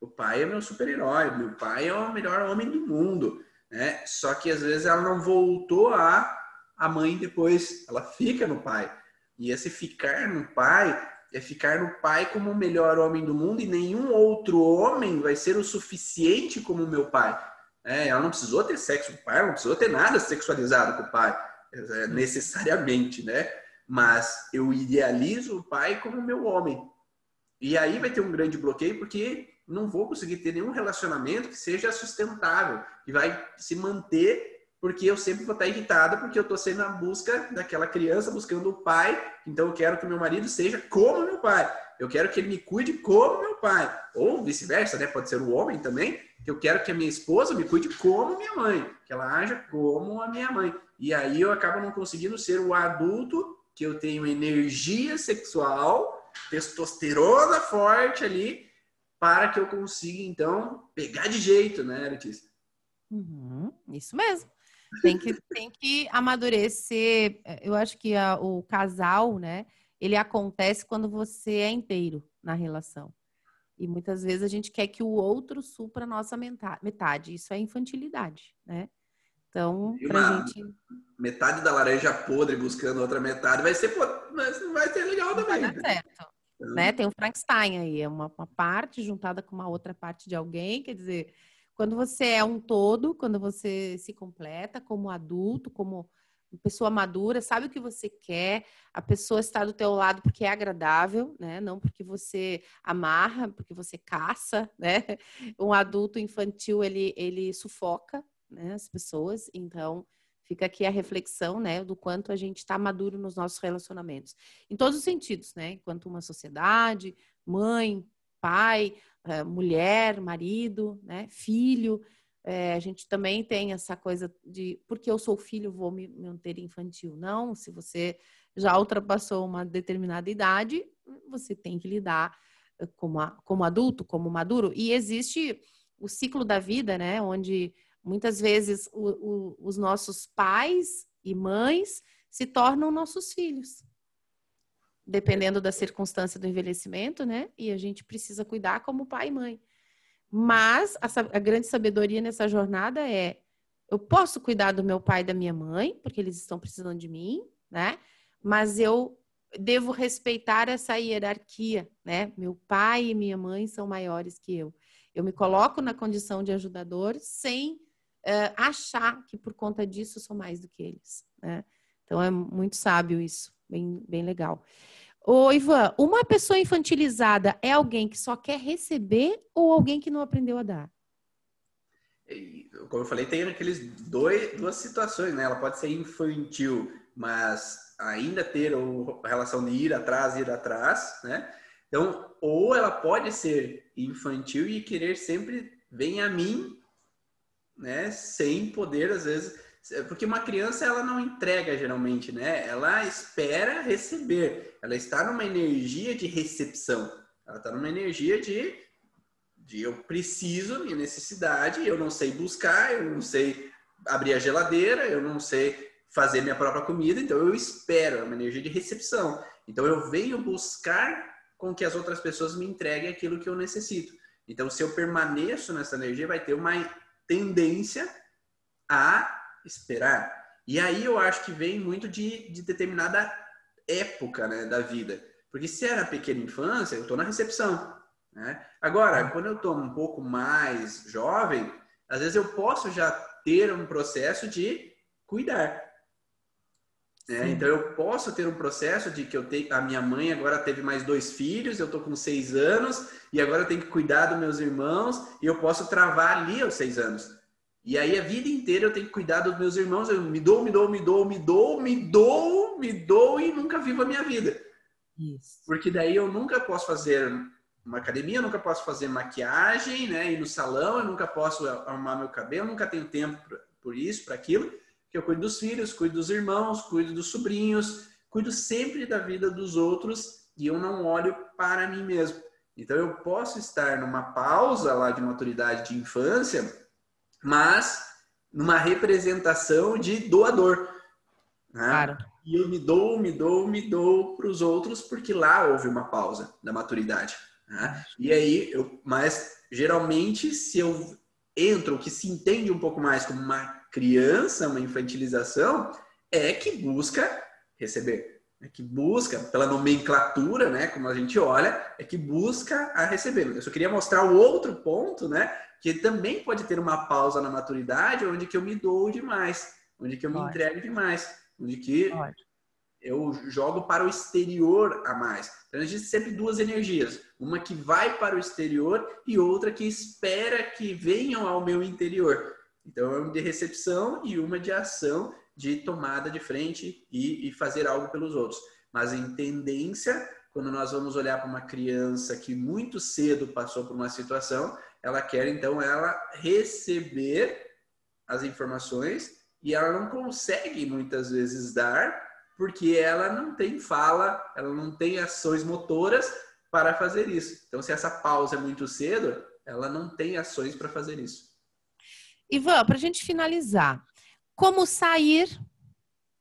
O pai é meu super-herói, meu pai é o melhor homem do mundo, né? Só que às vezes ela não voltou a a mãe depois, ela fica no pai. E esse ficar no pai é ficar no pai como o melhor homem do mundo e nenhum outro homem vai ser o suficiente como meu pai. É, ela não precisou ter sexo com o pai, ela não precisou ter nada sexualizado com o pai necessariamente, né? Mas eu idealizo o pai como meu homem. E aí vai ter um grande bloqueio porque não vou conseguir ter nenhum relacionamento que seja sustentável, que vai se manter porque eu sempre vou estar irritado porque eu estou sendo na busca daquela criança buscando o pai, então eu quero que meu marido seja como meu pai. Eu quero que ele me cuide como meu pai. Ou vice-versa, né? Pode ser o homem também, que eu quero que a minha esposa me cuide como minha mãe, que ela haja como a minha mãe. E aí eu acabo não conseguindo ser o adulto que eu tenho energia sexual, testosterona forte ali, para que eu consiga, então, pegar de jeito, né, Letícia?
Uhum, isso mesmo. Tem que, tem que amadurecer. Eu acho que a, o casal, né? Ele acontece quando você é inteiro na relação. E muitas vezes a gente quer que o outro supra a nossa metade. Isso é infantilidade, né? Então, pra gente.
Metade da laranja podre buscando outra metade vai ser. Mas não vai ser legal também. Vai dar
né? certo. Então... Né? Tem o Frankenstein aí, é uma, uma parte juntada com uma outra parte de alguém, quer dizer, quando você é um todo, quando você se completa como adulto, como pessoa madura, sabe o que você quer, a pessoa está do teu lado porque é agradável, né? Não porque você amarra, porque você caça, né? Um adulto infantil, ele, ele sufoca né, as pessoas, então fica aqui a reflexão, né, do quanto a gente está maduro nos nossos relacionamentos. Em todos os sentidos, né? Enquanto uma sociedade, mãe, pai, é, mulher, marido, né, filho. É, a gente também tem essa coisa de porque eu sou filho, vou me manter infantil. Não, se você já ultrapassou uma determinada idade, você tem que lidar eh, como, a, como adulto, como maduro. E existe o ciclo da vida, né? Onde muitas vezes o, o, os nossos pais e mães se tornam nossos filhos dependendo da circunstância do envelhecimento, né? E a gente precisa cuidar como pai e mãe. Mas a, a, grande sabedoria nessa jornada é: eu posso cuidar do meu pai e da minha mãe, porque eles estão precisando de mim, né? Mas eu devo respeitar essa hierarquia, né? Meu pai e minha mãe são maiores que eu. Eu me coloco na condição de ajudador sem uh, achar que por conta disso sou mais do que eles, né? Então é muito sábio isso, bem, bem legal. Ô, Ivan, uma pessoa infantilizada é alguém que só quer receber ou alguém que não aprendeu a dar?
Como eu falei, tem aqueles dois, duas situações, né? Ela pode ser infantil, mas ainda ter a relação de ir atrás, ir atrás, né? Então, ou ela pode ser infantil e querer sempre vem a mim, né? Sem poder, às vezes, porque uma criança ela não entrega geralmente, né? Ela espera receber. Ela está numa energia de recepção. Ela está numa energia de, de eu preciso, minha necessidade, eu não sei buscar, eu não sei abrir a geladeira, eu não sei fazer minha própria comida, então eu espero, é uma energia de recepção. Então eu venho buscar com que as outras pessoas me entreguem aquilo que eu necessito. Então se eu permaneço nessa energia, vai ter uma tendência a esperar. E aí eu acho que vem muito de, de determinada época né, da vida. Porque se era pequena infância, eu estou na recepção. Né? Agora, ah. quando eu estou um pouco mais jovem, às vezes eu posso já ter um processo de cuidar. Né? Então eu posso ter um processo de que eu tenho a minha mãe agora teve mais dois filhos, eu estou com seis anos e agora eu tenho que cuidar dos meus irmãos e eu posso travar ali aos seis anos. E aí a vida inteira eu tenho que cuidar dos meus irmãos, eu me dou, me dou, me dou, me dou, me dou, me dou e nunca vivo a minha vida. Isso. Porque daí eu nunca posso fazer uma academia, eu nunca posso fazer maquiagem, né? Ir no salão, eu nunca posso arrumar meu cabelo, nunca tenho tempo por isso, para aquilo. Que eu cuido dos filhos, cuido dos irmãos, cuido dos sobrinhos, cuido sempre da vida dos outros e eu não olho para mim mesmo. Então eu posso estar numa pausa lá de maturidade de infância mas numa representação de doador. Né? Claro. E eu me dou, me dou, me dou para os outros, porque lá houve uma pausa da maturidade. Né? E aí, eu, mas geralmente, se eu entro, o que se entende um pouco mais como uma criança, uma infantilização, é que busca receber. É que busca, pela nomenclatura, né, como a gente olha, é que busca a receber. Eu só queria mostrar o outro ponto, né, que também pode ter uma pausa na maturidade onde que eu me dou demais, onde que eu me pode. entrego demais, onde que eu jogo para o exterior a mais. Então, existe sempre duas energias. Uma que vai para o exterior e outra que espera que venham ao meu interior. Então, é uma de recepção e uma de ação, de tomada de frente e, e fazer algo pelos outros. Mas em tendência, quando nós vamos olhar para uma criança que muito cedo passou por uma situação, ela quer então ela receber as informações e ela não consegue muitas vezes dar porque ela não tem fala, ela não tem ações motoras para fazer isso. Então, se essa pausa é muito cedo, ela não tem ações para fazer isso.
Ivan, para a gente finalizar, como sair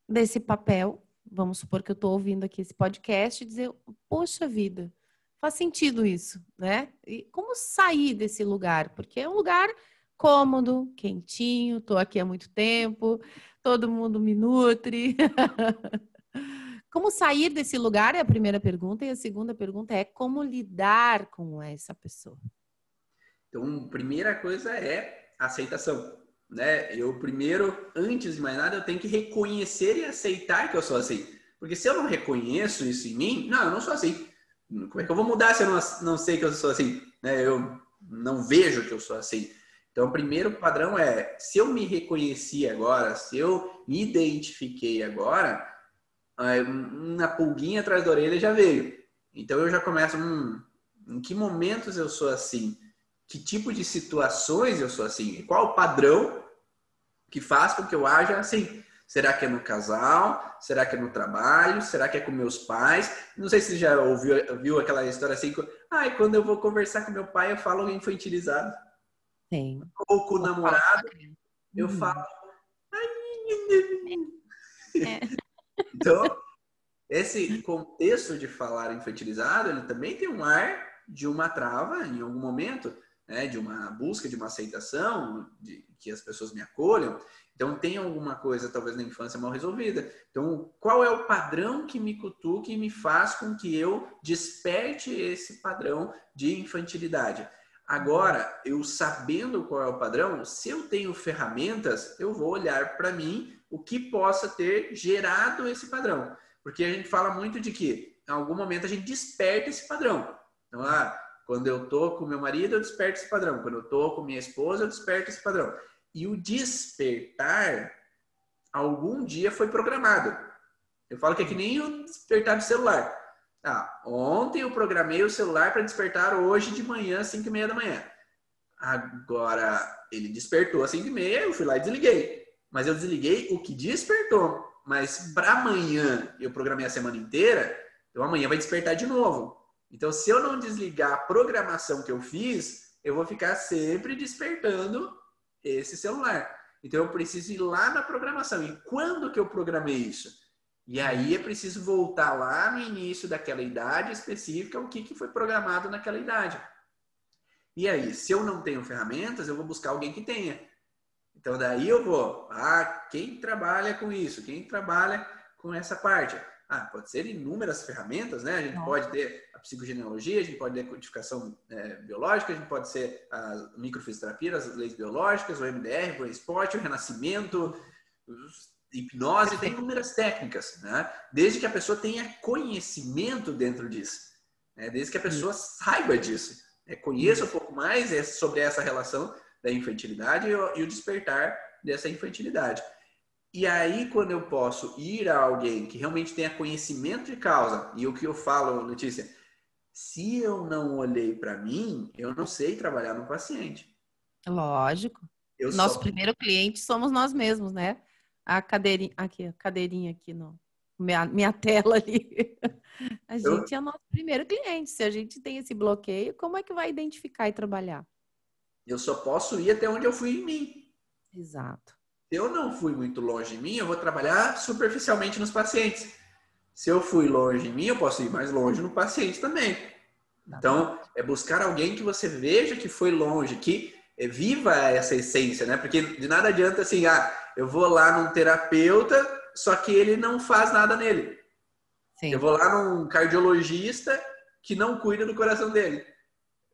desse papel? Vamos supor que eu estou ouvindo aqui esse podcast e dizer, poxa vida, faz sentido isso, né? E como sair desse lugar? Porque é um lugar cômodo, quentinho, estou aqui há muito tempo, todo mundo me nutre. como sair desse lugar é a primeira pergunta, e a segunda pergunta é como lidar com essa pessoa.
Então, primeira coisa é aceitação, né? Eu primeiro, antes de mais nada, eu tenho que reconhecer e aceitar que eu sou assim. Porque se eu não reconheço isso em mim, não, eu não sou assim. Como é que eu vou mudar se eu não, não sei que eu sou assim? Né? Eu não vejo que eu sou assim. Então, o primeiro padrão é: se eu me reconheci agora, se eu me identifiquei agora, uma pulguinha atrás da orelha já veio. Então, eu já começo: hum, em que momentos eu sou assim? Que tipo de situações eu sou assim? Qual o padrão que faz com que eu haja assim? Será que é no casal? Será que é no trabalho? Será que é com meus pais? Não sei se você já ouviu viu aquela história assim. Ai, quando eu vou conversar com meu pai, eu falo infantilizado.
Sim.
Ou com o namorado, eu uhum. falo. É. Então, esse contexto de falar infantilizado, ele também tem um ar de uma trava em algum momento, né, de uma busca de uma aceitação, de que as pessoas me acolham. Então, tem alguma coisa, talvez na infância, mal resolvida. Então, qual é o padrão que me cutuca e me faz com que eu desperte esse padrão de infantilidade? Agora, eu sabendo qual é o padrão, se eu tenho ferramentas, eu vou olhar para mim o que possa ter gerado esse padrão. Porque a gente fala muito de que, em algum momento, a gente desperta esse padrão. Então, ah, quando eu tô com meu marido, eu desperto esse padrão. Quando eu tô com minha esposa, eu desperto esse padrão. E o despertar, algum dia foi programado. Eu falo que é que nem o despertar do celular. Ah, ontem eu programei o celular para despertar hoje de manhã, 5 e meia da manhã. Agora, ele despertou às 5 e meia, eu fui lá e desliguei. Mas eu desliguei o que despertou. Mas para amanhã, eu programei a semana inteira, então amanhã vai despertar de novo. Então, se eu não desligar a programação que eu fiz, eu vou ficar sempre despertando esse celular. Então, eu preciso ir lá na programação. E quando que eu programei isso? E aí é preciso voltar lá no início daquela idade específica, o que, que foi programado naquela idade. E aí, se eu não tenho ferramentas, eu vou buscar alguém que tenha. Então daí eu vou, ah, quem trabalha com isso? Quem trabalha com essa parte? Ah, pode ser inúmeras ferramentas, né? A gente pode ter a psicogenealogia, a gente pode ter a codificação é, biológica, a gente pode ser a microfisioterapia, as leis biológicas, o MDR, o esporte, o renascimento, hipnose, tem inúmeras técnicas, né? Desde que a pessoa tenha conhecimento dentro disso, né? desde que a pessoa saiba disso, né? conheça um pouco mais sobre essa relação da infantilidade e o, despertar dessa infantilidade. E aí, quando eu posso ir a alguém que realmente tenha conhecimento de causa, e o que eu falo, Letícia, se eu não olhei para mim, eu não sei trabalhar no paciente.
Lógico. Eu Nosso só... primeiro cliente somos nós mesmos, né? a cadeirinha aqui, a cadeirinha aqui no minha, minha tela ali. A gente eu, é o nosso primeiro cliente. Se a gente tem esse bloqueio, como é que vai identificar e trabalhar?
Eu só posso ir até onde eu fui em mim.
Exato.
Se eu não fui muito longe em mim, eu vou trabalhar superficialmente nos pacientes. Se eu fui longe em mim, eu posso ir mais longe no paciente também. Tá então, é buscar alguém que você veja que foi longe, que é, viva essa essência, né? Porque de nada adianta assim, ah, eu vou lá num terapeuta, só que ele não faz nada nele. Sim. Eu vou lá num cardiologista que não cuida do coração dele.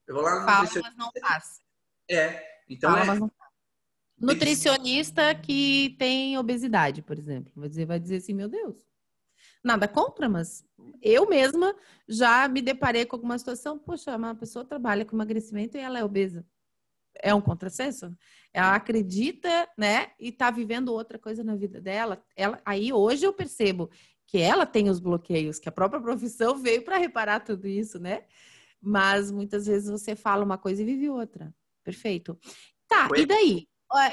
Eu vou lá
no Fala, nutricionista. Mas não faz.
É. Então Fala,
é... mas não faz. Nutricionista que tem obesidade, por exemplo. Vai dizer, vai dizer assim, meu Deus. Nada contra, mas eu mesma já me deparei com alguma situação. Poxa, uma pessoa trabalha com emagrecimento e ela é obesa. É um contrassenso? Ela acredita, né? E tá vivendo outra coisa na vida dela. Ela, aí hoje eu percebo que ela tem os bloqueios, que a própria profissão veio para reparar tudo isso, né? Mas muitas vezes você fala uma coisa e vive outra. Perfeito. Tá, Foi. e daí?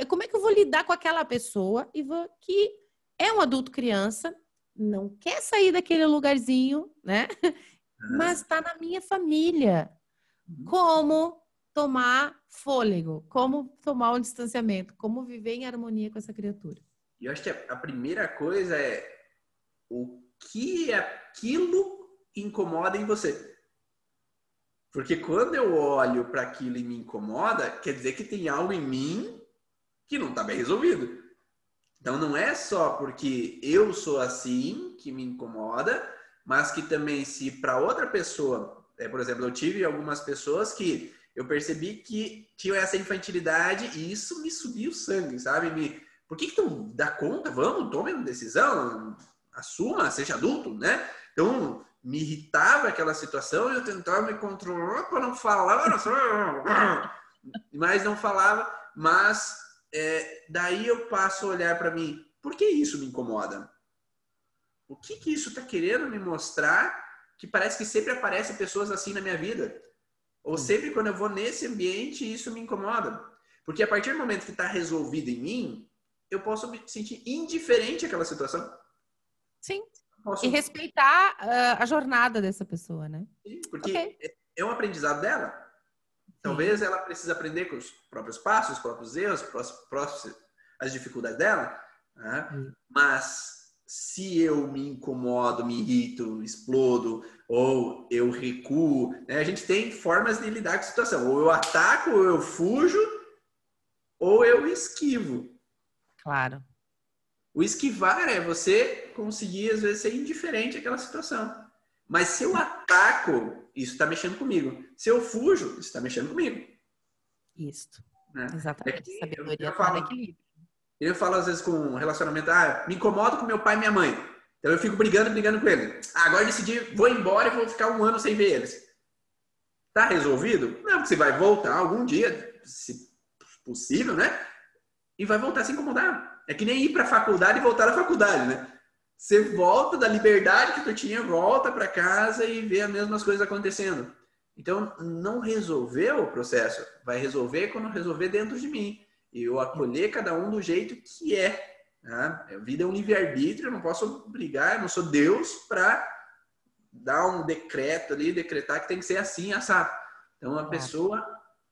Como é que eu vou lidar com aquela pessoa e vou, que é um adulto criança, não quer sair daquele lugarzinho, né? Mas está na minha família. Uhum. Como tomar fôlego? Como tomar um distanciamento? Como viver em harmonia com essa criatura?
Eu acho que a primeira coisa é o que aquilo incomoda em você. Porque quando eu olho para aquilo e me incomoda, quer dizer que tem algo em mim que não está bem resolvido. Então não é só porque eu sou assim que me incomoda, mas que também se para outra pessoa, é, por exemplo, eu tive algumas pessoas que eu percebi que tinham essa infantilidade e isso me subiu o sangue, sabe? Me, por que, que dá conta? Vamos, tome uma decisão, assuma, seja adulto, né? Então, me irritava aquela situação e eu tentava me controlar para não falar, mas não falava, mas é, daí eu passo a olhar para mim, por que isso me incomoda? O que, que isso está querendo me mostrar que parece que sempre aparecem pessoas assim na minha vida? Ou sempre quando eu vou nesse ambiente, isso me incomoda? Porque a partir do momento que está resolvido em mim, eu posso me sentir indiferente àquela situação.
Sim. Posso... E respeitar uh, a jornada dessa pessoa, né?
Sim, porque okay. é, é um aprendizado dela. Talvez ela precise aprender com os próprios passos, os próprios erros, as dificuldades dela. Né? Mas se eu me incomodo, me irrito, explodo, ou eu recuo, né? a gente tem formas de lidar com a situação. Ou eu ataco, ou eu fujo, ou eu esquivo.
Claro.
O esquivar é você conseguir, às vezes, ser indiferente àquela situação. Mas se eu ataco, isso está mexendo comigo. Se eu fujo, isso está mexendo comigo.
Isso. Né? Exatamente. É Sabedoria
eu, eu falo, equilíbrio. Eu falo, às vezes, com um relacionamento, ah, me incomodo com meu pai e minha mãe. Então eu fico brigando, brigando com eles. Ah, agora decidi, vou embora e vou ficar um ano sem ver eles. Tá resolvido? Não, você vai voltar algum dia, se possível, né? E vai voltar a se incomodar. É que nem ir para a faculdade e voltar à faculdade, né? Você volta da liberdade que tu tinha, volta para casa e vê as mesmas coisas acontecendo. Então, não resolveu o processo. Vai resolver quando resolver dentro de mim. E eu acolher cada um do jeito que é. Né? A vida é um livre-arbítrio, eu não posso obrigar, eu não sou Deus para dar um decreto ali, decretar que tem que ser assim, assado. Então, a pessoa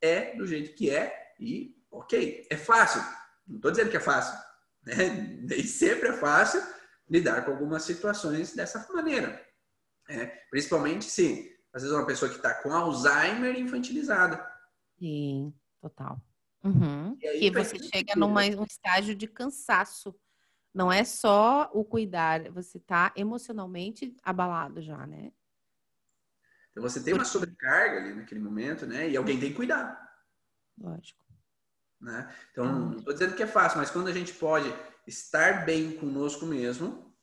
é do jeito que é e, ok, é fácil. Não estou dizendo que é fácil. Né? Nem sempre é fácil, lidar com algumas situações dessa maneira. É, principalmente se, às vezes, uma pessoa que está com Alzheimer infantilizada.
Sim, total. Uhum. E, aí, você chega num um estágio de cansaço. Não é só o cuidar, você está emocionalmente abalado já, né?
Então você tem uma sobrecarga ali naquele momento, né? E alguém tem que cuidar.
Lógico.
Né? Então, não estou dizendo que é fácil, mas quando a gente pode estar bem conosco mesmo,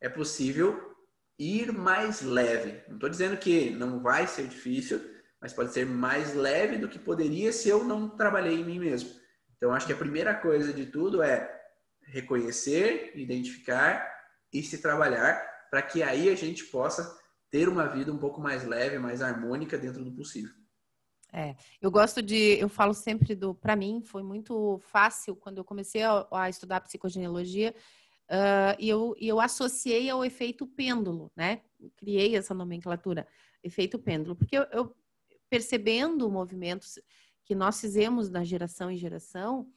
é possível ir mais leve. Não estou dizendo que não vai ser difícil, mas pode ser mais leve do que poderia se eu não trabalhei em mim mesmo. Então, acho que a primeira coisa de tudo é reconhecer, identificar e se trabalhar para que aí a gente possa ter uma vida um pouco mais leve, mais harmônica dentro do possível.
É, eu gosto de, eu falo sempre do, para mim foi muito fácil quando eu comecei a, a estudar psicogenealogia uh, e, eu, eu associei ao efeito pêndulo, né? Criei essa nomenclatura, efeito pêndulo, porque eu, eu percebendo movimentos que nós fizemos na geração em geração,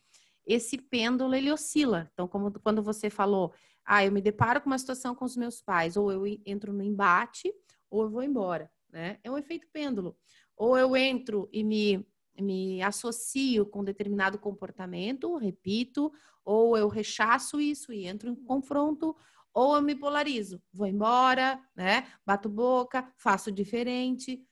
esse pêndulo ele oscila. Então, como quando você falou, ah, eu me deparo com uma situação com os meus pais, ou eu entro no embate, ou eu vou embora, né? É um efeito pêndulo. Ou eu entro e me, me associo com determinado comportamento, repito, ou eu rechaço isso e entro em confronto, ou eu me polarizo, vou embora, né? Bato boca, faço diferente.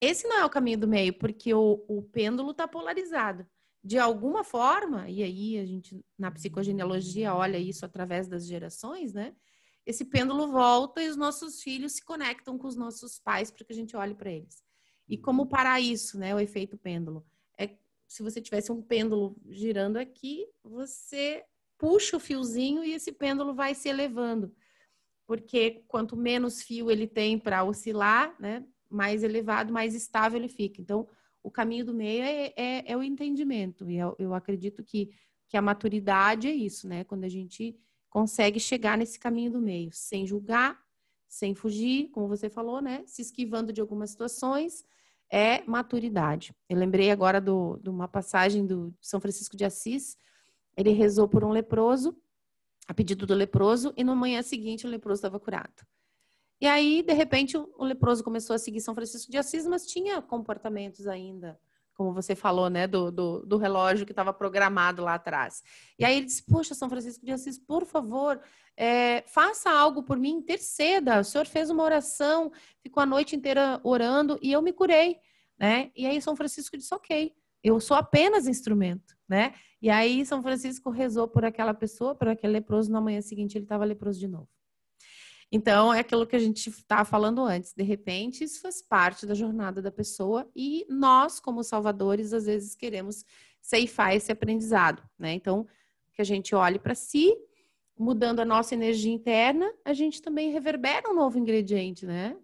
Esse não é o caminho do meio, porque o, o pêndulo está polarizado. De alguma forma, e aí a gente na psicogenealogia olha isso através das gerações, né? esse pêndulo volta e os nossos filhos se conectam com os nossos pais para que a gente olhe para eles. E como parar isso, né? O efeito pêndulo. É se você tivesse um pêndulo girando aqui, você puxa o fiozinho e esse pêndulo vai se elevando. Porque quanto menos fio ele tem para oscilar, né? Mais elevado, mais estável ele fica. Então, o caminho do meio é, é, é o entendimento. E eu, eu acredito que, que a maturidade é isso, né? Quando a gente consegue chegar nesse caminho do meio, sem julgar, sem fugir, como você falou, né? Se esquivando de algumas situações, é maturidade. Eu lembrei agora do, de uma passagem do São Francisco de Assis. Ele rezou por um leproso, a pedido do leproso, e no manhã seguinte o leproso estava curado. E aí, de repente, o leproso começou a seguir São Francisco de Assis, mas tinha comportamentos ainda, como você falou, né, do, do, do relógio que estava programado lá atrás. E aí ele disse: Poxa, São Francisco de Assis, por favor, é, faça algo por mim, interceda. O senhor fez uma oração, ficou a noite inteira orando e eu me curei, né? E aí São Francisco disse: Ok, eu sou apenas instrumento, né? E aí São Francisco rezou por aquela pessoa, por aquele leproso. Na manhã seguinte ele estava leproso de novo. Então, é aquilo que a gente estava falando antes. De repente, isso faz parte da jornada da pessoa e nós, como salvadores, às vezes queremos ceifar esse aprendizado, né? Então, que a gente olhe para si, mudando a nossa energia interna, a gente também reverbera um novo ingrediente, né?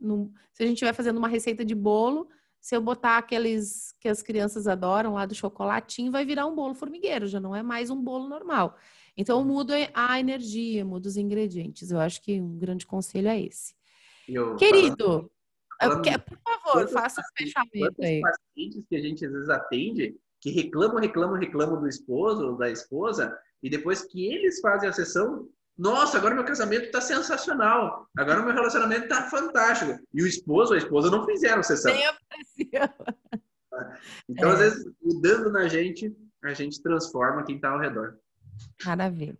Se a gente estiver fazendo uma receita de bolo, se eu botar aqueles que as crianças adoram lá do chocolatinho, vai virar um bolo formigueiro, já não é mais um bolo normal. Então, muda a energia, muda os ingredientes. Eu acho que um grande conselho é esse. Eu, Querido, falando, falando, por favor, faça o fechamento aí.
pacientes que a gente às vezes atende que reclamam, reclamam, reclamam do esposo ou da esposa, e depois que eles fazem a sessão, nossa, agora meu casamento está sensacional, agora meu relacionamento está fantástico. E o esposo ou a esposa não fizeram sessão. Nem apareceu. Então, é. às vezes, mudando na gente, a gente transforma quem está ao redor.
Maravilha.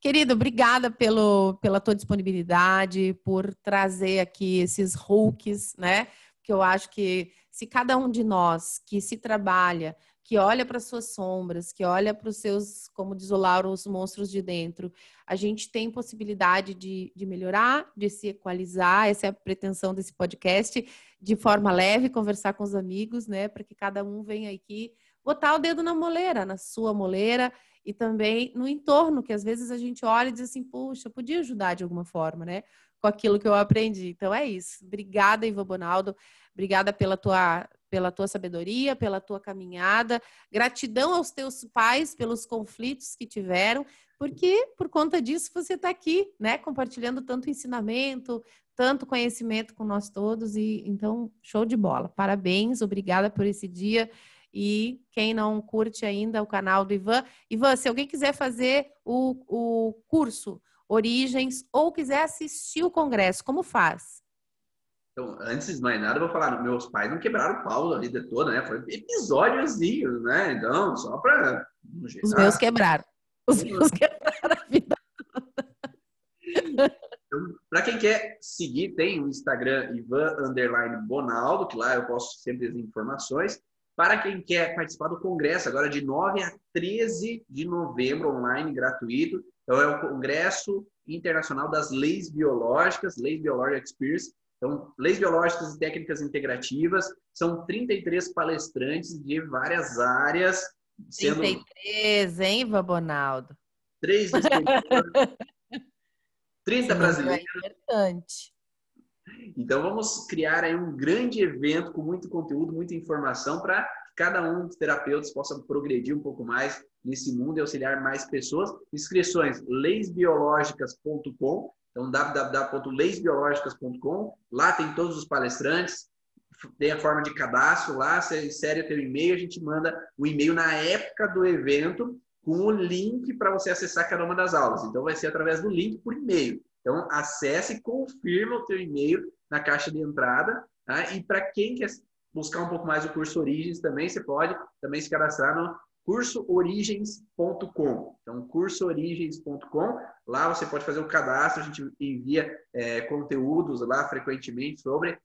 Querido, obrigada pelo, pela tua disponibilidade, por trazer aqui esses hooks, né? Que eu acho que se cada um de nós que se trabalha, que olha para suas sombras, que olha para os seus, como diz o Lauro, os monstros de dentro, a gente tem possibilidade de, de melhorar, de se equalizar, essa é a pretensão desse podcast, de forma leve, conversar com os amigos, né? Para que cada um venha aqui botar o dedo na moleira, na sua moleira e também no entorno, que às vezes a gente olha e diz assim, puxa, podia ajudar de alguma forma, né? Com aquilo que eu aprendi. Então é isso. Obrigada, Iva Bonaldo. Obrigada pela tua, pela tua sabedoria, pela tua caminhada. Gratidão aos teus pais pelos conflitos que tiveram, porque por conta disso você está aqui, né? Compartilhando tanto ensinamento, tanto conhecimento com nós todos. E então, show de bola. Parabéns, obrigada por esse dia. E quem não curte ainda o canal do Ivan, Ivan, se alguém quiser fazer o, o curso Origens ou quiser assistir o congresso, como faz?
Então, antes de mais nada, eu vou falar, meus pais não quebraram o pau a vida toda, né? Foi episódiozinhos, né? Então, só para...
Os meus quebraram. Os meus quebraram a vida.
Então, para quem quer seguir, tem o Instagram Ivan Bonaldo, que lá eu posto sempre as informações. Para quem quer participar do congresso, agora de 9 a 13 de novembro, online, gratuito. Então, é o Congresso Internacional das Leis Biológicas, Leis Biologic Experience. Então, leis biológicas e técnicas integrativas. São 33 palestrantes de várias áreas.
Sendo 33, hein, Vabonaldo?
Três 30 é brasileiros. É importante. Então vamos criar aí um grande evento com muito conteúdo, muita informação para que cada um dos terapeutas possa progredir um pouco mais nesse mundo e auxiliar mais pessoas. Inscrições leisbiológicas.com, então www.leisbiológicas.com. Lá tem todos os palestrantes, tem a forma de cadastro lá, você insere o teu e-mail, a gente manda o e-mail na época do evento com o link para você acessar cada uma das aulas. Então vai ser através do link por e-mail. Então, acesse e confirma o teu e-mail na caixa de entrada. Tá? E para quem quer buscar um pouco mais o curso Origens também, você pode também se cadastrar no cursoorigens.com. Então, cursoorigens.com. Lá você pode fazer o cadastro, a gente envia é, conteúdos lá frequentemente sobre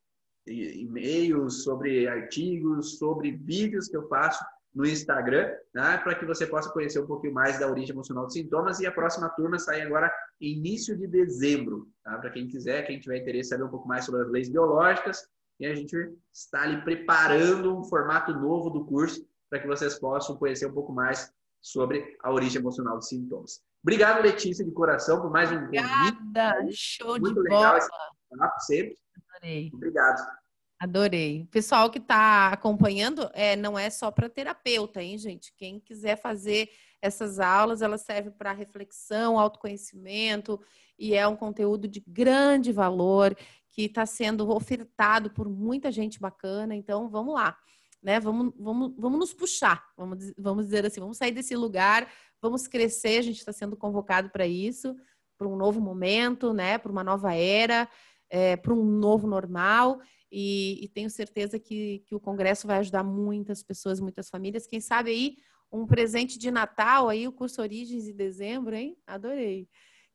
e-mails, sobre artigos, sobre vídeos que eu faço no Instagram, né, para que você possa conhecer um pouquinho mais da origem emocional dos sintomas. E a próxima turma sai agora início de dezembro, tá? para quem quiser, quem tiver interesse saber um pouco mais sobre as leis biológicas. E a gente está ali preparando um formato novo do curso para que vocês possam conhecer um pouco mais sobre a origem emocional dos sintomas. Obrigado, Letícia, de coração, por mais um
Obrigada, convite. show
Muito
de
legal
bola.
esse sempre.
Adorei.
Obrigado.
Adorei. Pessoal que está acompanhando, é, não é só para terapeuta, hein, gente? Quem quiser fazer essas aulas, elas servem para reflexão, autoconhecimento, e é um conteúdo de grande valor que está sendo ofertado por muita gente bacana. Então, vamos lá, né? Vamos, vamos, vamos nos puxar, vamos, vamos dizer assim, vamos sair desse lugar, vamos crescer. A gente está sendo convocado para isso, para um novo momento, né? Para uma nova era, é, para um novo normal. E, e, tenho certeza que, que o Congresso vai ajudar muitas pessoas, muitas famílias. Quem sabe aí um presente de Natal aí, o curso Origens de dezembro, hein? Adorei.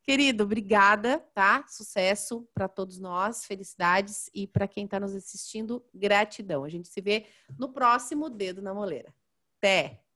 Querido, obrigada, tá? Sucesso para todos nós, felicidades e para quem está nos assistindo, gratidão. A gente se vê no próximo Dedo na Moleira. Até!